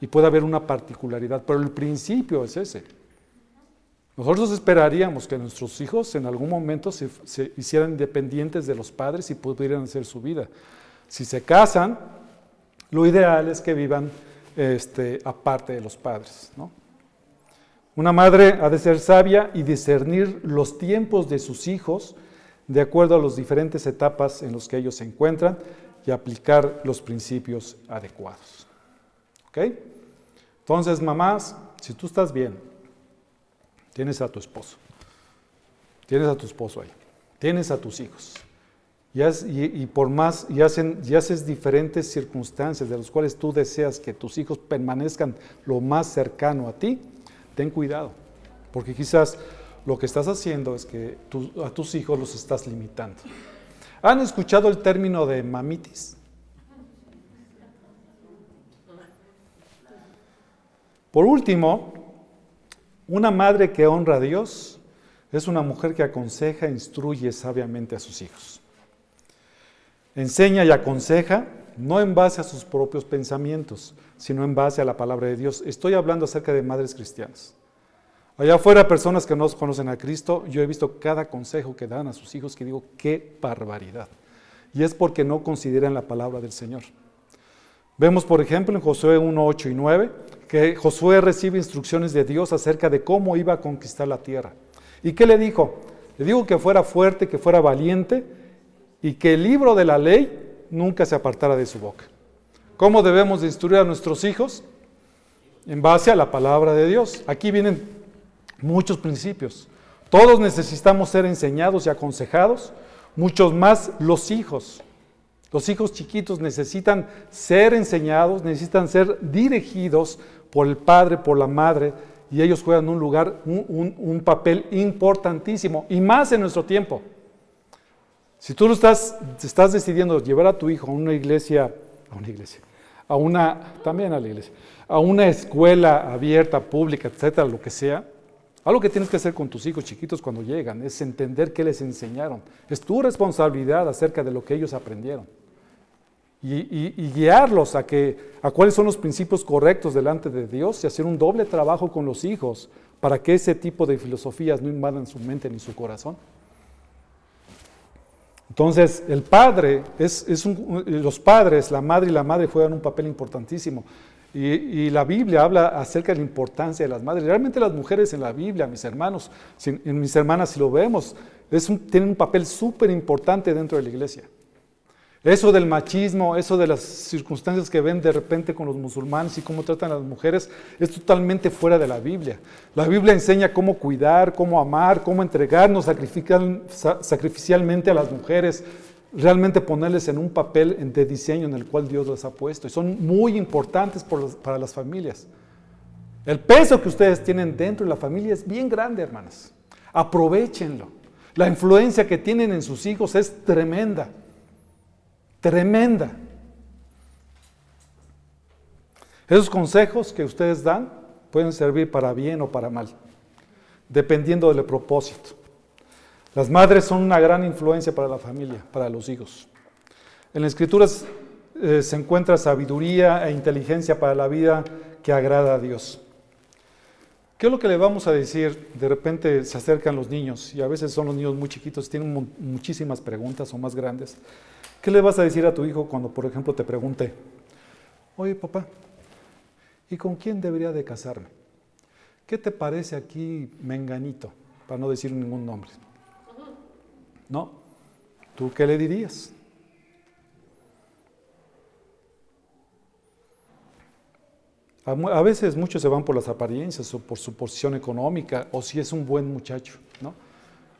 y puede haber una particularidad, pero el principio es ese. Nosotros esperaríamos que nuestros hijos en algún momento se, hicieran independientes de los padres y pudieran hacer su vida. Si se casan, lo ideal es que vivan este, aparte de los padres. Una madre ha de ser sabia y discernir los tiempos de sus hijos de acuerdo a las diferentes etapas en las que ellos se encuentran y aplicar los principios adecuados. ¿Ok? Entonces, mamás, si tú estás bien, tienes a tu esposo, tienes a tu esposo ahí, tienes a tus hijos, y, por más, y, hacen, y haces diferentes circunstancias de las cuales tú deseas que tus hijos permanezcan lo más cercano a ti, ten cuidado, porque quizás lo que estás haciendo es que a tus hijos los estás limitando. ¿Han escuchado el término de mamitis? Por último, una madre que honra a Dios es una mujer que aconseja e instruye sabiamente a sus hijos. Enseña y aconseja no en base a sus propios pensamientos, sino en base a la palabra de Dios. Estoy hablando acerca de madres cristianas. Allá afuera, personas que no conocen a Cristo, yo he visto cada consejo que dan a sus hijos que digo, qué barbaridad. Y es porque no consideran la palabra del Señor. Vemos, por ejemplo, en Josué 1, 8 y 9, que Josué recibe instrucciones de Dios acerca de cómo iba a conquistar la tierra. ¿Y qué le dijo? Le dijo que fuera fuerte, que fuera valiente y que el libro de la ley nunca se apartara de su boca. ¿Cómo debemos de instruir a nuestros hijos? En base a la palabra de Dios. Aquí vienen muchos principios. Todos necesitamos ser enseñados y aconsejados, muchos más los hijos. Los hijos chiquitos necesitan ser enseñados, necesitan ser dirigidos por el padre, por la madre, y ellos juegan un lugar, un, papel importantísimo, y más en nuestro tiempo. Si tú lo estás, estás decidiendo llevar a tu hijo a una iglesia, a una iglesia, a una, también a la iglesia, a una escuela abierta, pública, etcétera, lo que sea, algo que tienes que hacer con tus hijos chiquitos cuando llegan es entender qué les enseñaron. Es tu responsabilidad acerca de lo que ellos aprendieron. Y, guiarlos a, que, a cuáles son los principios correctos delante de Dios y hacer un doble trabajo con los hijos para que ese tipo de filosofías no invadan su mente ni su corazón. Entonces, el padre, es, los padres, la madre y la madre juegan un papel importantísimo. Y, la Biblia habla acerca de la importancia de las madres. Realmente las mujeres en la Biblia, mis hermanos, en mis hermanas, si lo vemos, tienen un papel súper importante dentro de la iglesia. Eso del machismo, eso de las circunstancias que ven de repente con los musulmanes y cómo tratan a las mujeres, es totalmente fuera de la Biblia. La Biblia enseña cómo cuidar, cómo amar, cómo entregarnos sacrificialmente a las mujeres, realmente ponerles en un papel de diseño en el cual Dios las ha puesto. Y son muy importantes para las familias. El peso que ustedes tienen dentro de la familia es bien grande, hermanas. Aprovechenlo. La influencia que tienen en sus hijos es tremenda tremenda. Esos consejos que ustedes dan pueden servir para bien o para mal, dependiendo del propósito. Las madres son una gran influencia para la familia, para los hijos. En las escrituras eh, se encuentra sabiduría e inteligencia para la vida que agrada a Dios. ¿Qué es lo que le vamos a decir? De repente se acercan los niños y a veces son los niños muy chiquitos, tienen muchísimas preguntas o más grandes. ¿Qué le vas a decir a tu hijo cuando, por ejemplo, te pregunte, oye papá, ¿y con quién debería de casarme? ¿Qué te parece aquí menganito? Para no decir ningún nombre. ¿No? ¿Tú qué le dirías? A veces muchos se van por las apariencias o por su posición económica o si es un buen muchacho, ¿no?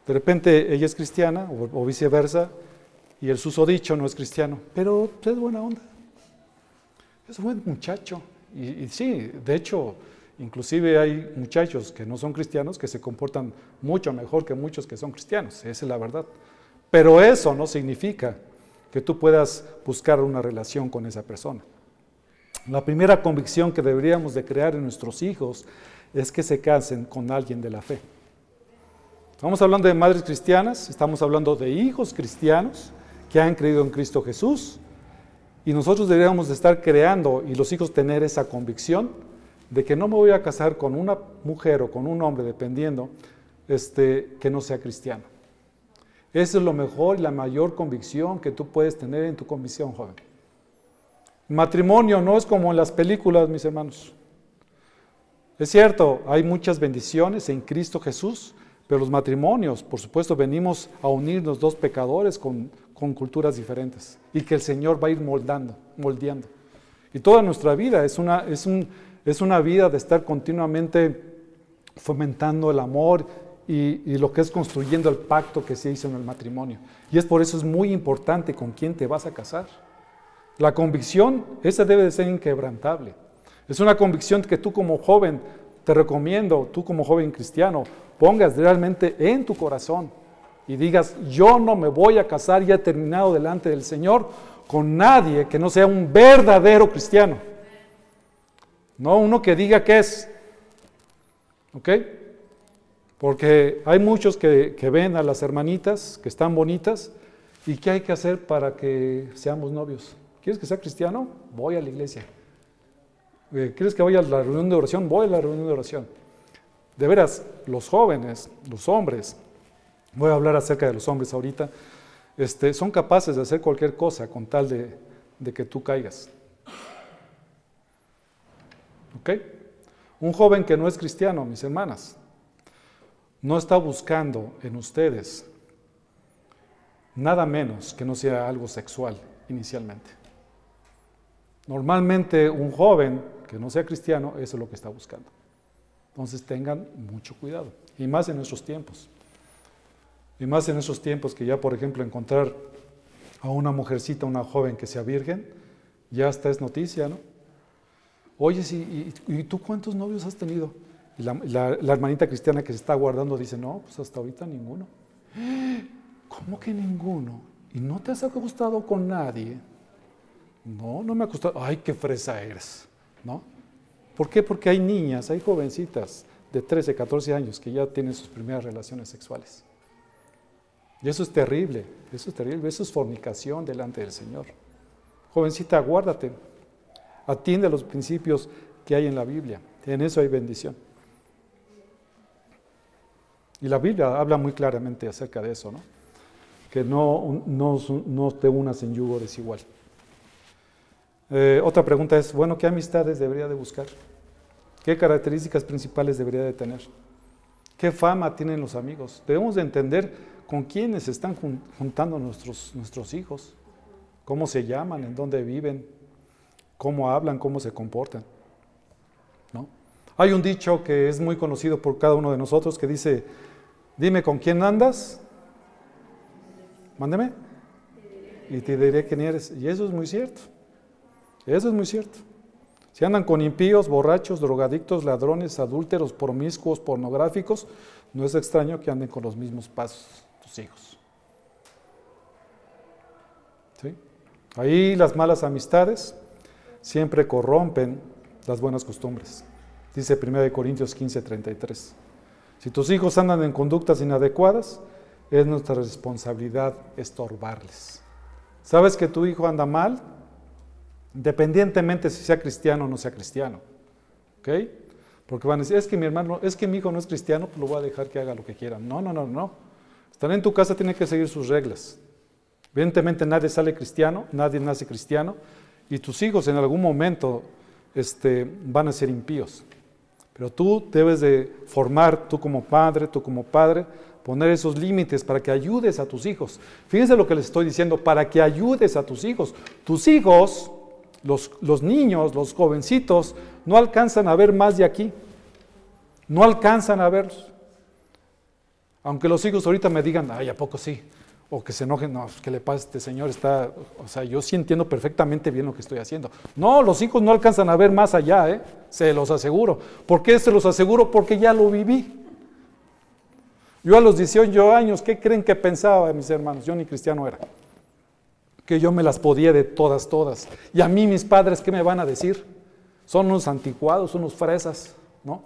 De repente ella es cristiana o viceversa y el susodicho no es cristiano, pero es buena onda. Es un buen muchacho. Y, sí, de hecho, inclusive hay muchachos que no son cristianos que se comportan mucho mejor que muchos que son cristianos, esa es la verdad. Pero eso no significa que tú puedas buscar una relación con esa persona. La primera convicción que deberíamos de crear en nuestros hijos es que se casen con alguien de la fe. Estamos hablando de madres cristianas, estamos hablando de hijos cristianos, que han creído en Cristo Jesús. Y nosotros deberíamos de estar creando y los hijos tener esa convicción de que no me voy a casar con una mujer o con un hombre, dependiendo, este, que no sea cristiano. Esa es lo mejor y la mayor convicción que tú puedes tener en tu convicción, joven. Matrimonio no es como en las películas, mis hermanos. Es cierto, hay muchas bendiciones en Cristo Jesús, pero los matrimonios, por supuesto, venimos a unirnos dos pecadores con, con culturas diferentes y que el Señor va a ir moldando, moldeando. Y toda nuestra vida es una, es, un, es una vida de estar continuamente fomentando el amor y, lo que es construyendo el pacto que se hizo en el matrimonio. Y es por eso es muy importante con quién te vas a casar. La convicción, esa debe de ser inquebrantable. Es una convicción que tú como joven, te recomiendo, tú como joven cristiano, pongas realmente en tu corazón y digas, yo no me voy a casar ya terminado delante del Señor con nadie que no sea un verdadero cristiano. No uno que diga que es. ¿Ok? Porque hay muchos que, ven a las hermanitas que están bonitas y ¿qué hay que hacer para que seamos novios? ¿Quieres que sea cristiano? Voy a la iglesia. Eh, ¿Quieres que vaya a la reunión de oración? Voy a la reunión de oración. De veras, los jóvenes, los hombres, voy a hablar acerca de los hombres ahorita, este, son capaces de hacer cualquier cosa con tal de que tú caigas. Un joven que no es cristiano, mis hermanas, no está buscando en ustedes nada menos que no sea algo sexual inicialmente. Normalmente un joven que no sea cristiano, eso es lo que está buscando. Entonces tengan mucho cuidado, y más en nuestros tiempos. Y más en esos tiempos que ya, por ejemplo, encontrar a una mujercita, una joven que sea virgen, ya hasta es noticia, ¿no? Oye, sí, ¿y, tú cuántos novios has tenido? Y la, hermanita cristiana que se está guardando dice, no, pues hasta ahorita ninguno. ¿Cómo que ninguno? ¿Y no te has acostado con nadie? No, no me ha acostado. Ay, qué fresa eres, ¿no? ¿Por qué? Porque hay niñas, hay jovencitas de 13, 14 años que ya tienen sus primeras relaciones sexuales. Y eso es terrible, eso es terrible, eso es fornicación delante del Señor. Jovencita, guárdate, atiende a los principios que hay en la Biblia, en eso hay bendición. Y la Biblia habla muy claramente acerca de eso, ¿no? Que no, no, no te unas en yugo desigual. Eh, otra pregunta es, bueno, ¿qué amistades debería de buscar? ¿Qué características principales debería de tener? ¿Qué fama tienen los amigos? Debemos de entender con quiénes están juntando nuestros, nuestros hijos. cómo se llaman, en dónde viven, cómo hablan, cómo se comportan. ¿no? Hay un dicho que es muy conocido por cada uno de nosotros que dice, dime con quién andas, mándeme, y te diré quién eres. Y eso es muy cierto, eso es muy cierto. Si andan con impíos, borrachos, drogadictos, ladrones, adúlteros, promiscuos, pornográficos, no es extraño que anden con los mismos pasos tus hijos. ¿Sí? Ahí las malas amistades siempre corrompen las buenas costumbres. Dice 1 Corintios 15, 33. Si tus hijos andan en conductas inadecuadas, es nuestra responsabilidad estorbarles. ¿Sabes que tu hijo anda mal? Independientemente si sea cristiano o no sea cristiano. ¿Ok? Porque van a decir, es que mi hermano, es que mi hijo no es cristiano, pues lo voy a dejar que haga lo que quiera. No, no, no, no. Estar en tu casa tiene que seguir sus reglas. Evidentemente nadie sale cristiano, nadie nace cristiano, y tus hijos en algún momento este, van a ser impíos. Pero tú debes de formar, tú como padre, tú como padre, poner esos límites para que ayudes a tus hijos. Fíjense lo que les estoy diciendo, para que ayudes a tus hijos. Tus hijos, los, los niños, los jovencitos, no alcanzan a ver más de aquí. No alcanzan a verlos. Aunque los hijos ahorita me digan, ay, ¿a poco sí? O que se enojen, no, ¿qué le pasa este señor? Está, o sea, yo sí entiendo perfectamente bien lo que estoy haciendo. No, los hijos no alcanzan a ver más allá, ¿eh? se los aseguro. ¿Por qué se los aseguro? Porque ya lo viví. Yo a los 18 años, ¿qué creen que pensaba, mis hermanos? Yo ni cristiano era. Que yo me las podía de todas, todas. Y a mí mis padres, ¿qué me van a decir? Son unos anticuados, unos fresas, ¿no?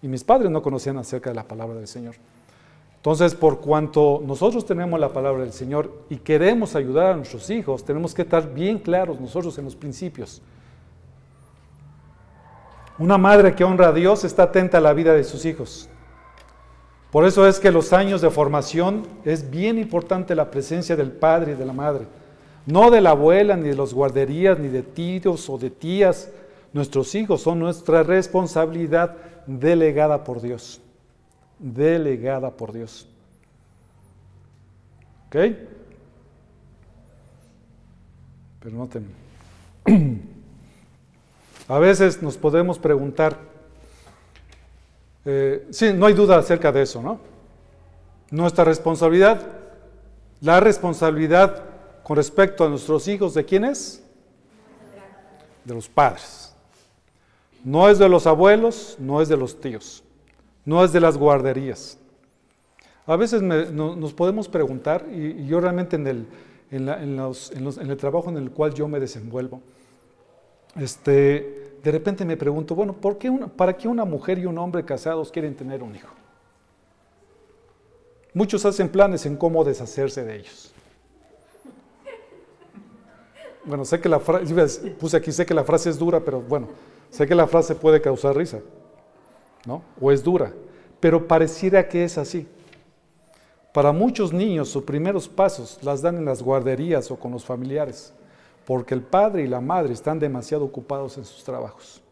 Y mis padres no conocían acerca de la palabra del Señor. Entonces, por cuanto nosotros tenemos la palabra del Señor y queremos ayudar a nuestros hijos, tenemos que estar bien claros nosotros en los principios. Una madre que honra a Dios está atenta a la vida de sus hijos. Por eso es que los años de formación es bien importante la presencia del padre y de la madre. No de la abuela, ni de los guarderías, ni de tíos o de tías. Nuestros hijos son nuestra responsabilidad delegada por Dios. Delegada por Dios. ¿Ok? Pero noten. (clears throat) A veces nos podemos preguntar, eh, sí, no hay duda acerca de eso, ¿no? Nuestra responsabilidad, la responsabilidad con respecto a nuestros hijos, ¿de quién es? De los padres. No es de los abuelos, no es de los tíos, no es de las guarderías. A veces nos podemos preguntar, y, yo realmente en el, en el trabajo en el cual yo me desenvuelvo, este, de repente me pregunto, bueno, ¿por qué ¿para qué una mujer y un hombre casados quieren tener un hijo? Muchos hacen planes en cómo deshacerse de ellos. Bueno, sé que la frase, puse aquí, sé que la frase es dura, pero bueno, sé que la frase puede causar risa, O es dura, pero pareciera que es así. Para muchos niños, sus primeros pasos las dan en las guarderías o con los familiares porque el padre y la madre están demasiado ocupados en sus trabajos.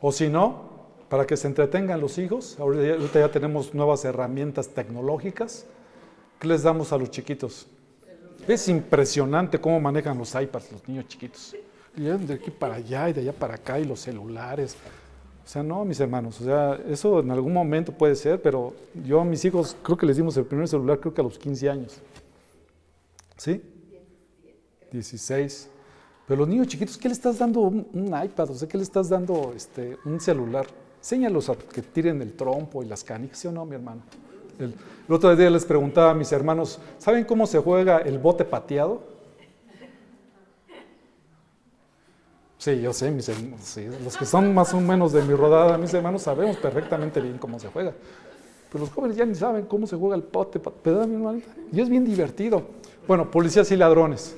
O si no, para que se entretengan los hijos, ahorita ya tenemos nuevas herramientas tecnológicas, ¿qué les damos a los chiquitos? Es impresionante cómo manejan los iPads los niños chiquitos. Y de aquí para allá y de allá para acá y los celulares. O sea, no, mis hermanos, o sea, eso en algún momento puede ser, pero yo a mis hijos creo que les dimos el primer celular creo que a los 15 años. ¿Sí? 16. Pero los niños chiquitos, ¿qué le estás dando? Un, iPad, o sea, ¿qué le estás dando este, un celular? Séñalos a que tiren el trompo y las canicas, ¿sí o no, mi hermano? El, otro día les preguntaba a mis hermanos, ¿saben cómo se juega el bote pateado? Sí, yo sé, mis hermanos, los que son más o menos de mi rodada, mis hermanos, sabemos perfectamente bien cómo se juega. Pero los jóvenes ya ni saben cómo se juega el bote pateado, mi hermano. Y es bien divertido. Bueno, policías y ladrones.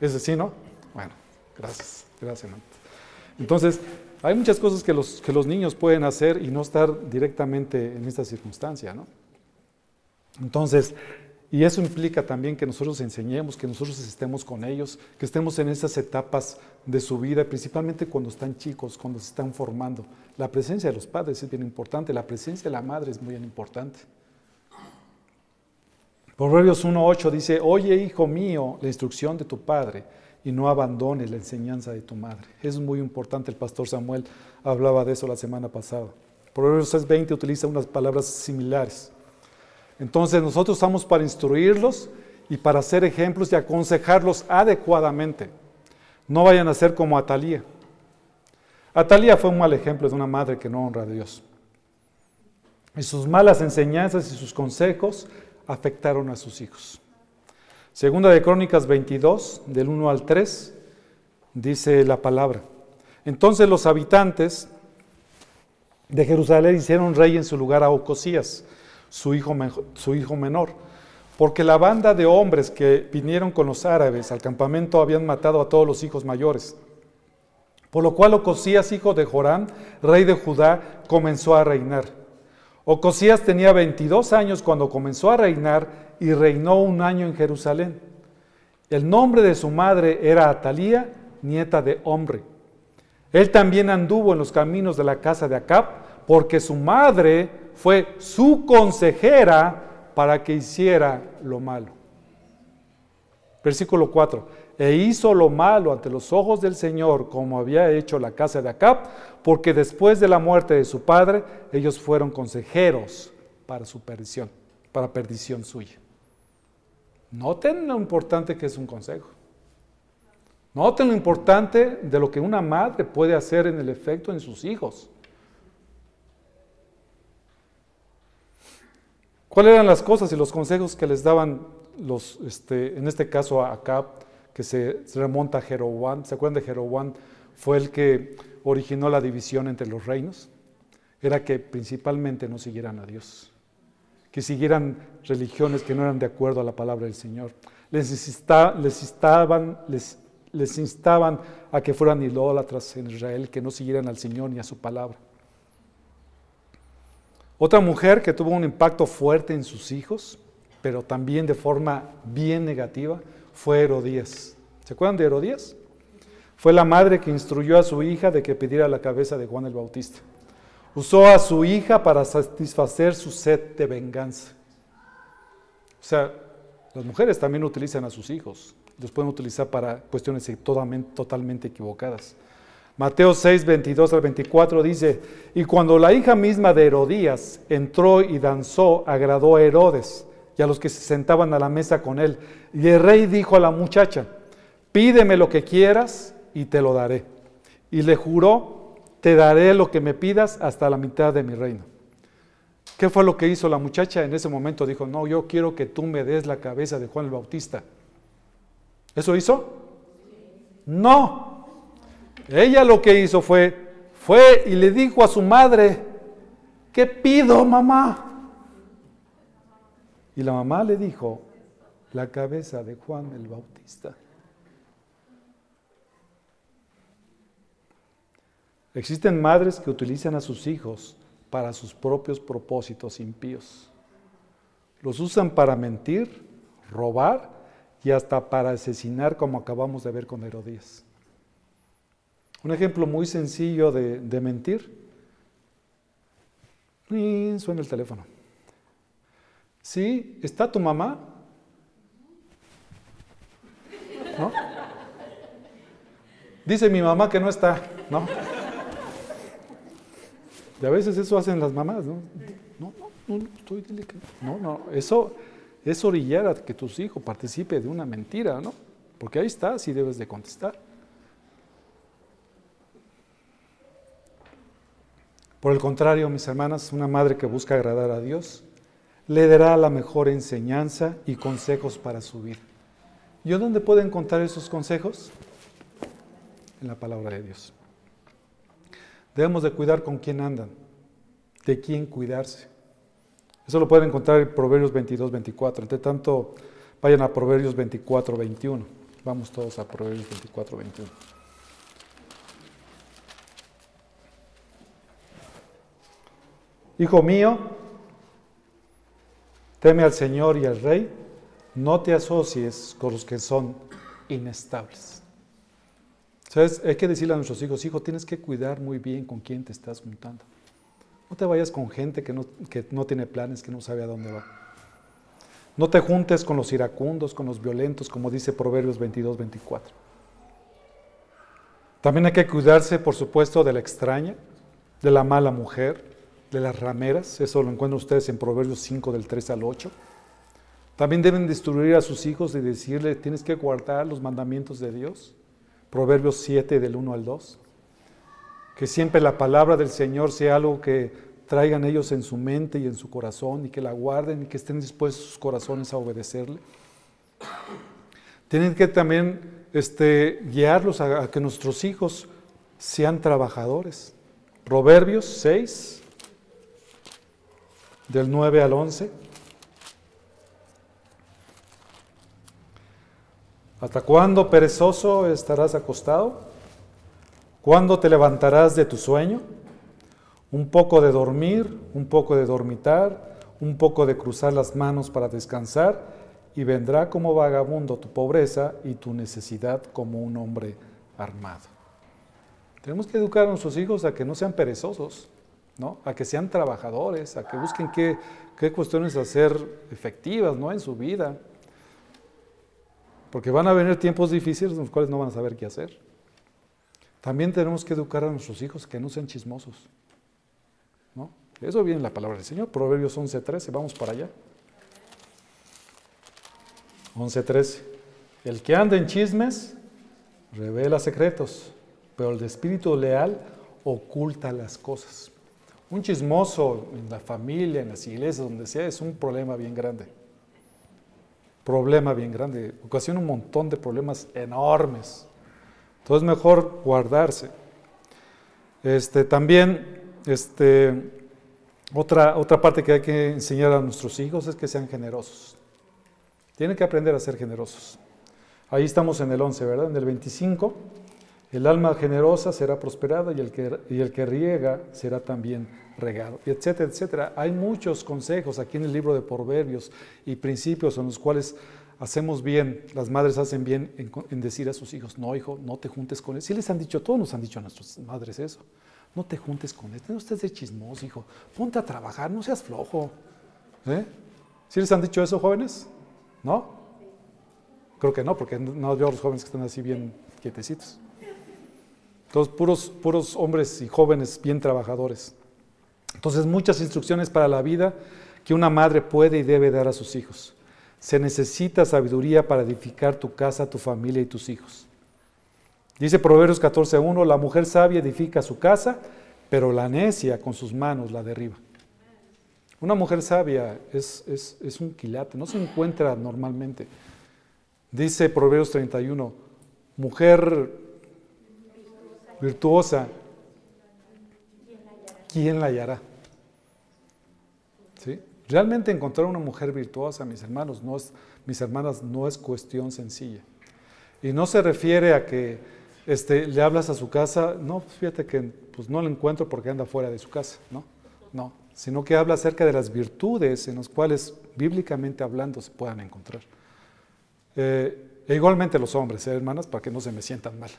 ¿Es así, no? Bueno, gracias, gracias. Entonces, hay muchas cosas que los, que los niños pueden hacer y no estar directamente en esta circunstancia, ¿no? Entonces, y eso implica también que nosotros enseñemos, que nosotros estemos con ellos, que estemos en esas etapas de su vida, principalmente cuando están chicos, cuando se están formando. La presencia de los padres es bien importante, la presencia de la madre es muy importante. Proverbios 1.8 dice, oye hijo mío la instrucción de tu padre y no abandones la enseñanza de tu madre. Es muy importante, el pastor Samuel hablaba de eso la semana pasada. Proverbios 6.20 utiliza unas palabras similares. Entonces nosotros estamos para instruirlos y para hacer ejemplos y aconsejarlos adecuadamente. No vayan a ser como Atalía. Atalía fue un mal ejemplo de una madre que no honra a Dios. Y sus malas enseñanzas y sus consejos afectaron a sus hijos. Segunda de Crónicas 22, del 1 al 3, dice la palabra. Entonces los habitantes de Jerusalén hicieron rey en su lugar a Ocosías, su hijo, su hijo menor, porque la banda de hombres que vinieron con los árabes al campamento habían matado a todos los hijos mayores. Por lo cual Ocosías, hijo de Jorán, rey de Judá, comenzó a reinar. Ocosías tenía 22 años cuando comenzó a reinar y reinó un año en Jerusalén. El nombre de su madre era Atalía, nieta de hombre. Él también anduvo en los caminos de la casa de Acab, porque su madre fue su consejera para que hiciera lo malo. Versículo 4. E hizo lo malo ante los ojos del Señor, como había hecho la casa de Acab, porque después de la muerte de su padre, ellos fueron consejeros para su perdición, para perdición suya. Noten lo importante que es un consejo. Noten lo importante de lo que una madre puede hacer en el efecto en sus hijos. ¿Cuáles eran las cosas y los consejos que les daban los, este, en este caso a Acab, que se, remonta a Jeroboam? ¿Se acuerdan de Jeroboam? Fue el que originó la división entre los reinos. Era que principalmente no siguieran a Dios que siguieran religiones que no eran de acuerdo a la palabra del Señor. Les, les, instaban, les, les instaban a que fueran idólatras en Israel, que no siguieran al Señor ni a su palabra. Otra mujer que tuvo un impacto fuerte en sus hijos, pero también de forma bien negativa, fue Herodías. ¿Se acuerdan de Herodías? Fue la madre que instruyó a su hija de que pidiera la cabeza de Juan el Bautista. Usó a su hija para satisfacer su sed de venganza. O sea, las mujeres también utilizan a sus hijos. Los pueden utilizar para cuestiones totalmente equivocadas. Mateo 6, 22 al 24 dice, y cuando la hija misma de Herodías entró y danzó, agradó a Herodes y a los que se sentaban a la mesa con él. Y el rey dijo a la muchacha, pídeme lo que quieras y te lo daré. Y le juró te daré lo que me pidas hasta la mitad de mi reino. ¿Qué fue lo que hizo la muchacha? En ese momento dijo, no, yo quiero que tú me des la cabeza de Juan el Bautista. ¿Eso hizo? No. Ella lo que hizo fue, fue y le dijo a su madre, ¿qué pido, mamá? Y la mamá le dijo, la cabeza de Juan el Bautista. Existen madres que utilizan a sus hijos para sus propios propósitos impíos. Los usan para mentir, robar y hasta para asesinar como acabamos de ver con Herodías. Un ejemplo muy sencillo de, mentir. Y suena el teléfono. ¿Sí? ¿Está tu mamá? ¿No? Dice mi mamá que no está, ¿no? Y a veces eso hacen las mamás, ¿no? No, no, no, estoy No, no, eso es orillar a que tus hijos participe de una mentira, ¿no? Porque ahí está, si debes de contestar. Por el contrario, mis hermanas, una madre que busca agradar a Dios le dará la mejor enseñanza y consejos para su vida. ¿Y dónde puede encontrar esos consejos? En la palabra de Dios. Debemos de cuidar con quién andan, de quién cuidarse. Eso lo pueden encontrar en Proverbios 22, 24. Entre tanto, vayan a Proverbios 24, 21. Vamos todos a Proverbios 24, 21. Hijo mío, teme al Señor y al Rey, no te asocies con los que son inestables. Hay que decirle a nuestros hijos, hijo, tienes que cuidar muy bien con quién te estás juntando. No te vayas con gente que no, que no tiene planes, que no sabe a dónde va. No te juntes con los iracundos, con los violentos, como dice Proverbios 22, 24. También hay que cuidarse, por supuesto, de la extraña, de la mala mujer, de las rameras. Eso lo encuentran ustedes en Proverbios 5, del 3 al 8. También deben destruir a sus hijos y decirle, tienes que guardar los mandamientos de Dios. Proverbios 7, del 1 al 2. Que siempre la palabra del Señor sea algo que traigan ellos en su mente y en su corazón y que la guarden y que estén dispuestos sus corazones a obedecerle. Tienen que también este, guiarlos a, a que nuestros hijos sean trabajadores. Proverbios 6, del 9 al 11. ¿Hasta cuándo, perezoso, estarás acostado? ¿Cuándo te levantarás de tu sueño? Un poco de dormir, un poco de dormitar, un poco de cruzar las manos para descansar, y vendrá como vagabundo tu pobreza y tu necesidad como un hombre armado. Tenemos que educar a nuestros hijos a que no sean perezosos, ¿no? a que sean trabajadores, a que busquen qué, cuestiones hacer efectivas ¿no? en su vida. Porque van a venir tiempos difíciles en los cuales no van a saber qué hacer. También tenemos que educar a nuestros hijos que no sean chismosos. ¿no? Eso viene en la palabra del Señor, Proverbios 11.13, vamos para allá. 11.13. El que anda en chismes revela secretos, pero el de espíritu leal oculta las cosas. Un chismoso en la familia, en las iglesias, donde sea, es un problema bien grande problema bien grande, ocasiona un montón de problemas enormes. Entonces mejor guardarse. Este, también, este, otra, otra parte que hay que enseñar a nuestros hijos es que sean generosos. Tienen que aprender a ser generosos. Ahí estamos en el 11, ¿verdad? En el 25, el alma generosa será prosperada y el que, y el que riega será también regalo, etcétera, etcétera. Hay muchos consejos aquí en el libro de Proverbios y principios en los cuales hacemos bien, las madres hacen bien en, decir a sus hijos, no hijo, no te juntes con él. Sí les han dicho, todos nos han dicho a nuestras madres eso, no te juntes con él, no estés de chismoso, hijo, ponte a trabajar, no seas flojo. ¿Eh? ¿Sí les han dicho eso, jóvenes? ¿No? Creo que no, porque no veo a los jóvenes que están así bien quietecitos. Todos puros, puros hombres y jóvenes bien trabajadores. Entonces, muchas instrucciones para la vida que una madre puede y debe dar a sus hijos. Se necesita sabiduría para edificar tu casa, tu familia y tus hijos. Dice Proverbios 14.1, la mujer sabia edifica su casa, pero la necia con sus manos la derriba. Una mujer sabia es, es un quilate, no se encuentra normalmente. Dice Proverbios 31, mujer virtuosa, ¿quién la hallará? ¿Sí? Realmente encontrar una mujer virtuosa, mis hermanos, no es, mis hermanas, no es cuestión sencilla. Y no se refiere a que este, le hablas a su casa, no, fíjate que pues no la encuentro porque anda fuera de su casa, no, no, sino que habla acerca de las virtudes en las cuales bíblicamente hablando se puedan encontrar. Eh, e igualmente los hombres, ¿eh, hermanas, para que no se me sientan mal.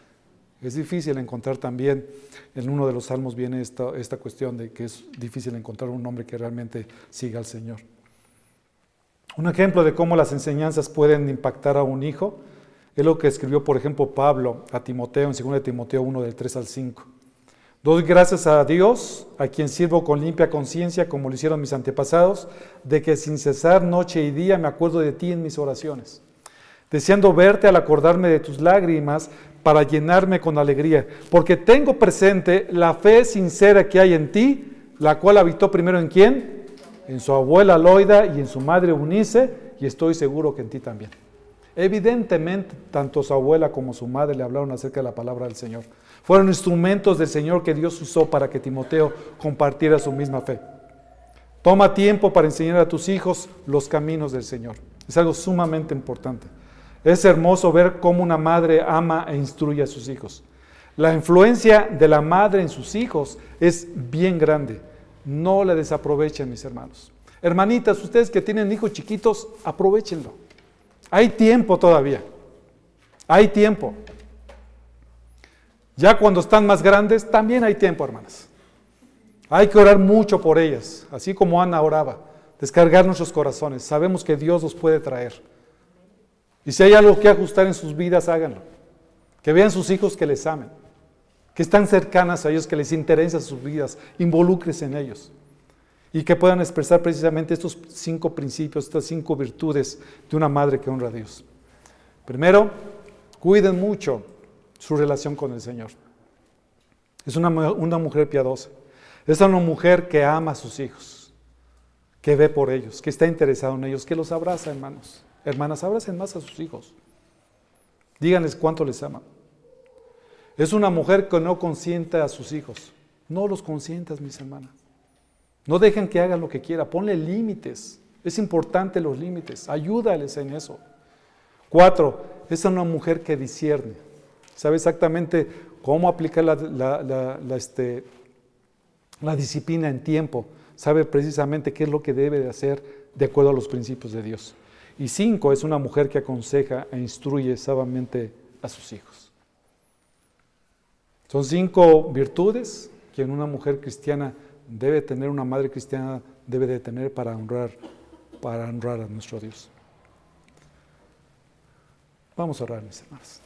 Es difícil encontrar también, en uno de los salmos viene esta, esta cuestión de que es difícil encontrar un hombre que realmente siga al Señor. Un ejemplo de cómo las enseñanzas pueden impactar a un hijo es lo que escribió, por ejemplo, Pablo a Timoteo en 2 Timoteo 1 del 3 al 5. Doy gracias a Dios, a quien sirvo con limpia conciencia, como lo hicieron mis antepasados, de que sin cesar noche y día me acuerdo de ti en mis oraciones, deseando verte al acordarme de tus lágrimas para llenarme con alegría, porque tengo presente la fe sincera que hay en ti, la cual habitó primero en quién? En su abuela Loida y en su madre Unice, y estoy seguro que en ti también. Evidentemente, tanto su abuela como su madre le hablaron acerca de la palabra del Señor. Fueron instrumentos del Señor que Dios usó para que Timoteo compartiera su misma fe. Toma tiempo para enseñar a tus hijos los caminos del Señor. Es algo sumamente importante. Es hermoso ver cómo una madre ama e instruye a sus hijos. La influencia de la madre en sus hijos es bien grande. No la desaprovechen, mis hermanos. Hermanitas, ustedes que tienen hijos chiquitos, aprovechenlo. Hay tiempo todavía. Hay tiempo. Ya cuando están más grandes, también hay tiempo, hermanas. Hay que orar mucho por ellas, así como Ana oraba. descargar nuestros corazones. Sabemos que Dios los puede traer. Y si hay algo que ajustar en sus vidas, háganlo. Que vean sus hijos que les amen, que están cercanas a ellos, que les interesan sus vidas, involúcres en ellos. Y que puedan expresar precisamente estos cinco principios, estas cinco virtudes de una madre que honra a Dios. Primero, cuiden mucho su relación con el Señor. Es una, una mujer piadosa. Es una mujer que ama a sus hijos, que ve por ellos, que está interesado en ellos, que los abraza, hermanos. Hermanas, abracen más a sus hijos. Díganles cuánto les aman. Es una mujer que no consiente a sus hijos. No los consientas, mis hermanas. No dejen que hagan lo que quiera. Ponle límites. Es importante los límites. Ayúdales en eso. Cuatro, es una mujer que discierne. Sabe exactamente cómo aplicar la, este, la disciplina en tiempo. Sabe precisamente qué es lo que debe de hacer de acuerdo a los principios de Dios. Y cinco, es una mujer que aconseja e instruye sabiamente a sus hijos. Son cinco virtudes que una mujer cristiana debe tener, una madre cristiana debe de tener para honrar, para honrar a nuestro Dios. Vamos a orar, mis hermanos.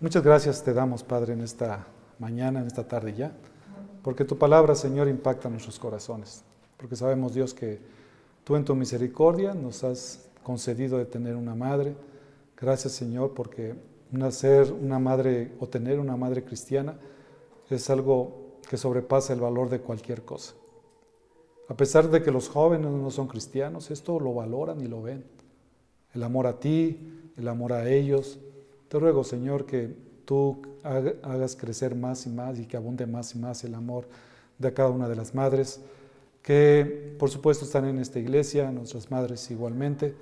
Muchas gracias te damos, Padre, en esta mañana, en esta tarde ya, porque tu palabra, Señor, impacta nuestros corazones, porque sabemos, Dios, que Tú en tu misericordia nos has concedido de tener una madre. Gracias Señor porque nacer una madre o tener una madre cristiana es algo que sobrepasa el valor de cualquier cosa. A pesar de que los jóvenes no son cristianos, esto lo valoran y lo ven. El amor a ti, el amor a ellos. Te ruego, Señor, que tú hagas crecer más y más y que abunde más y más el amor de cada una de las madres que por supuesto están en esta iglesia, nuestras madres igualmente,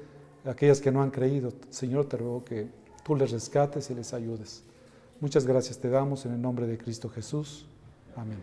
aquellas que no han creído. Señor, te ruego que tú les rescates y les ayudes. Muchas gracias te damos en el nombre de Cristo Jesús. Amén.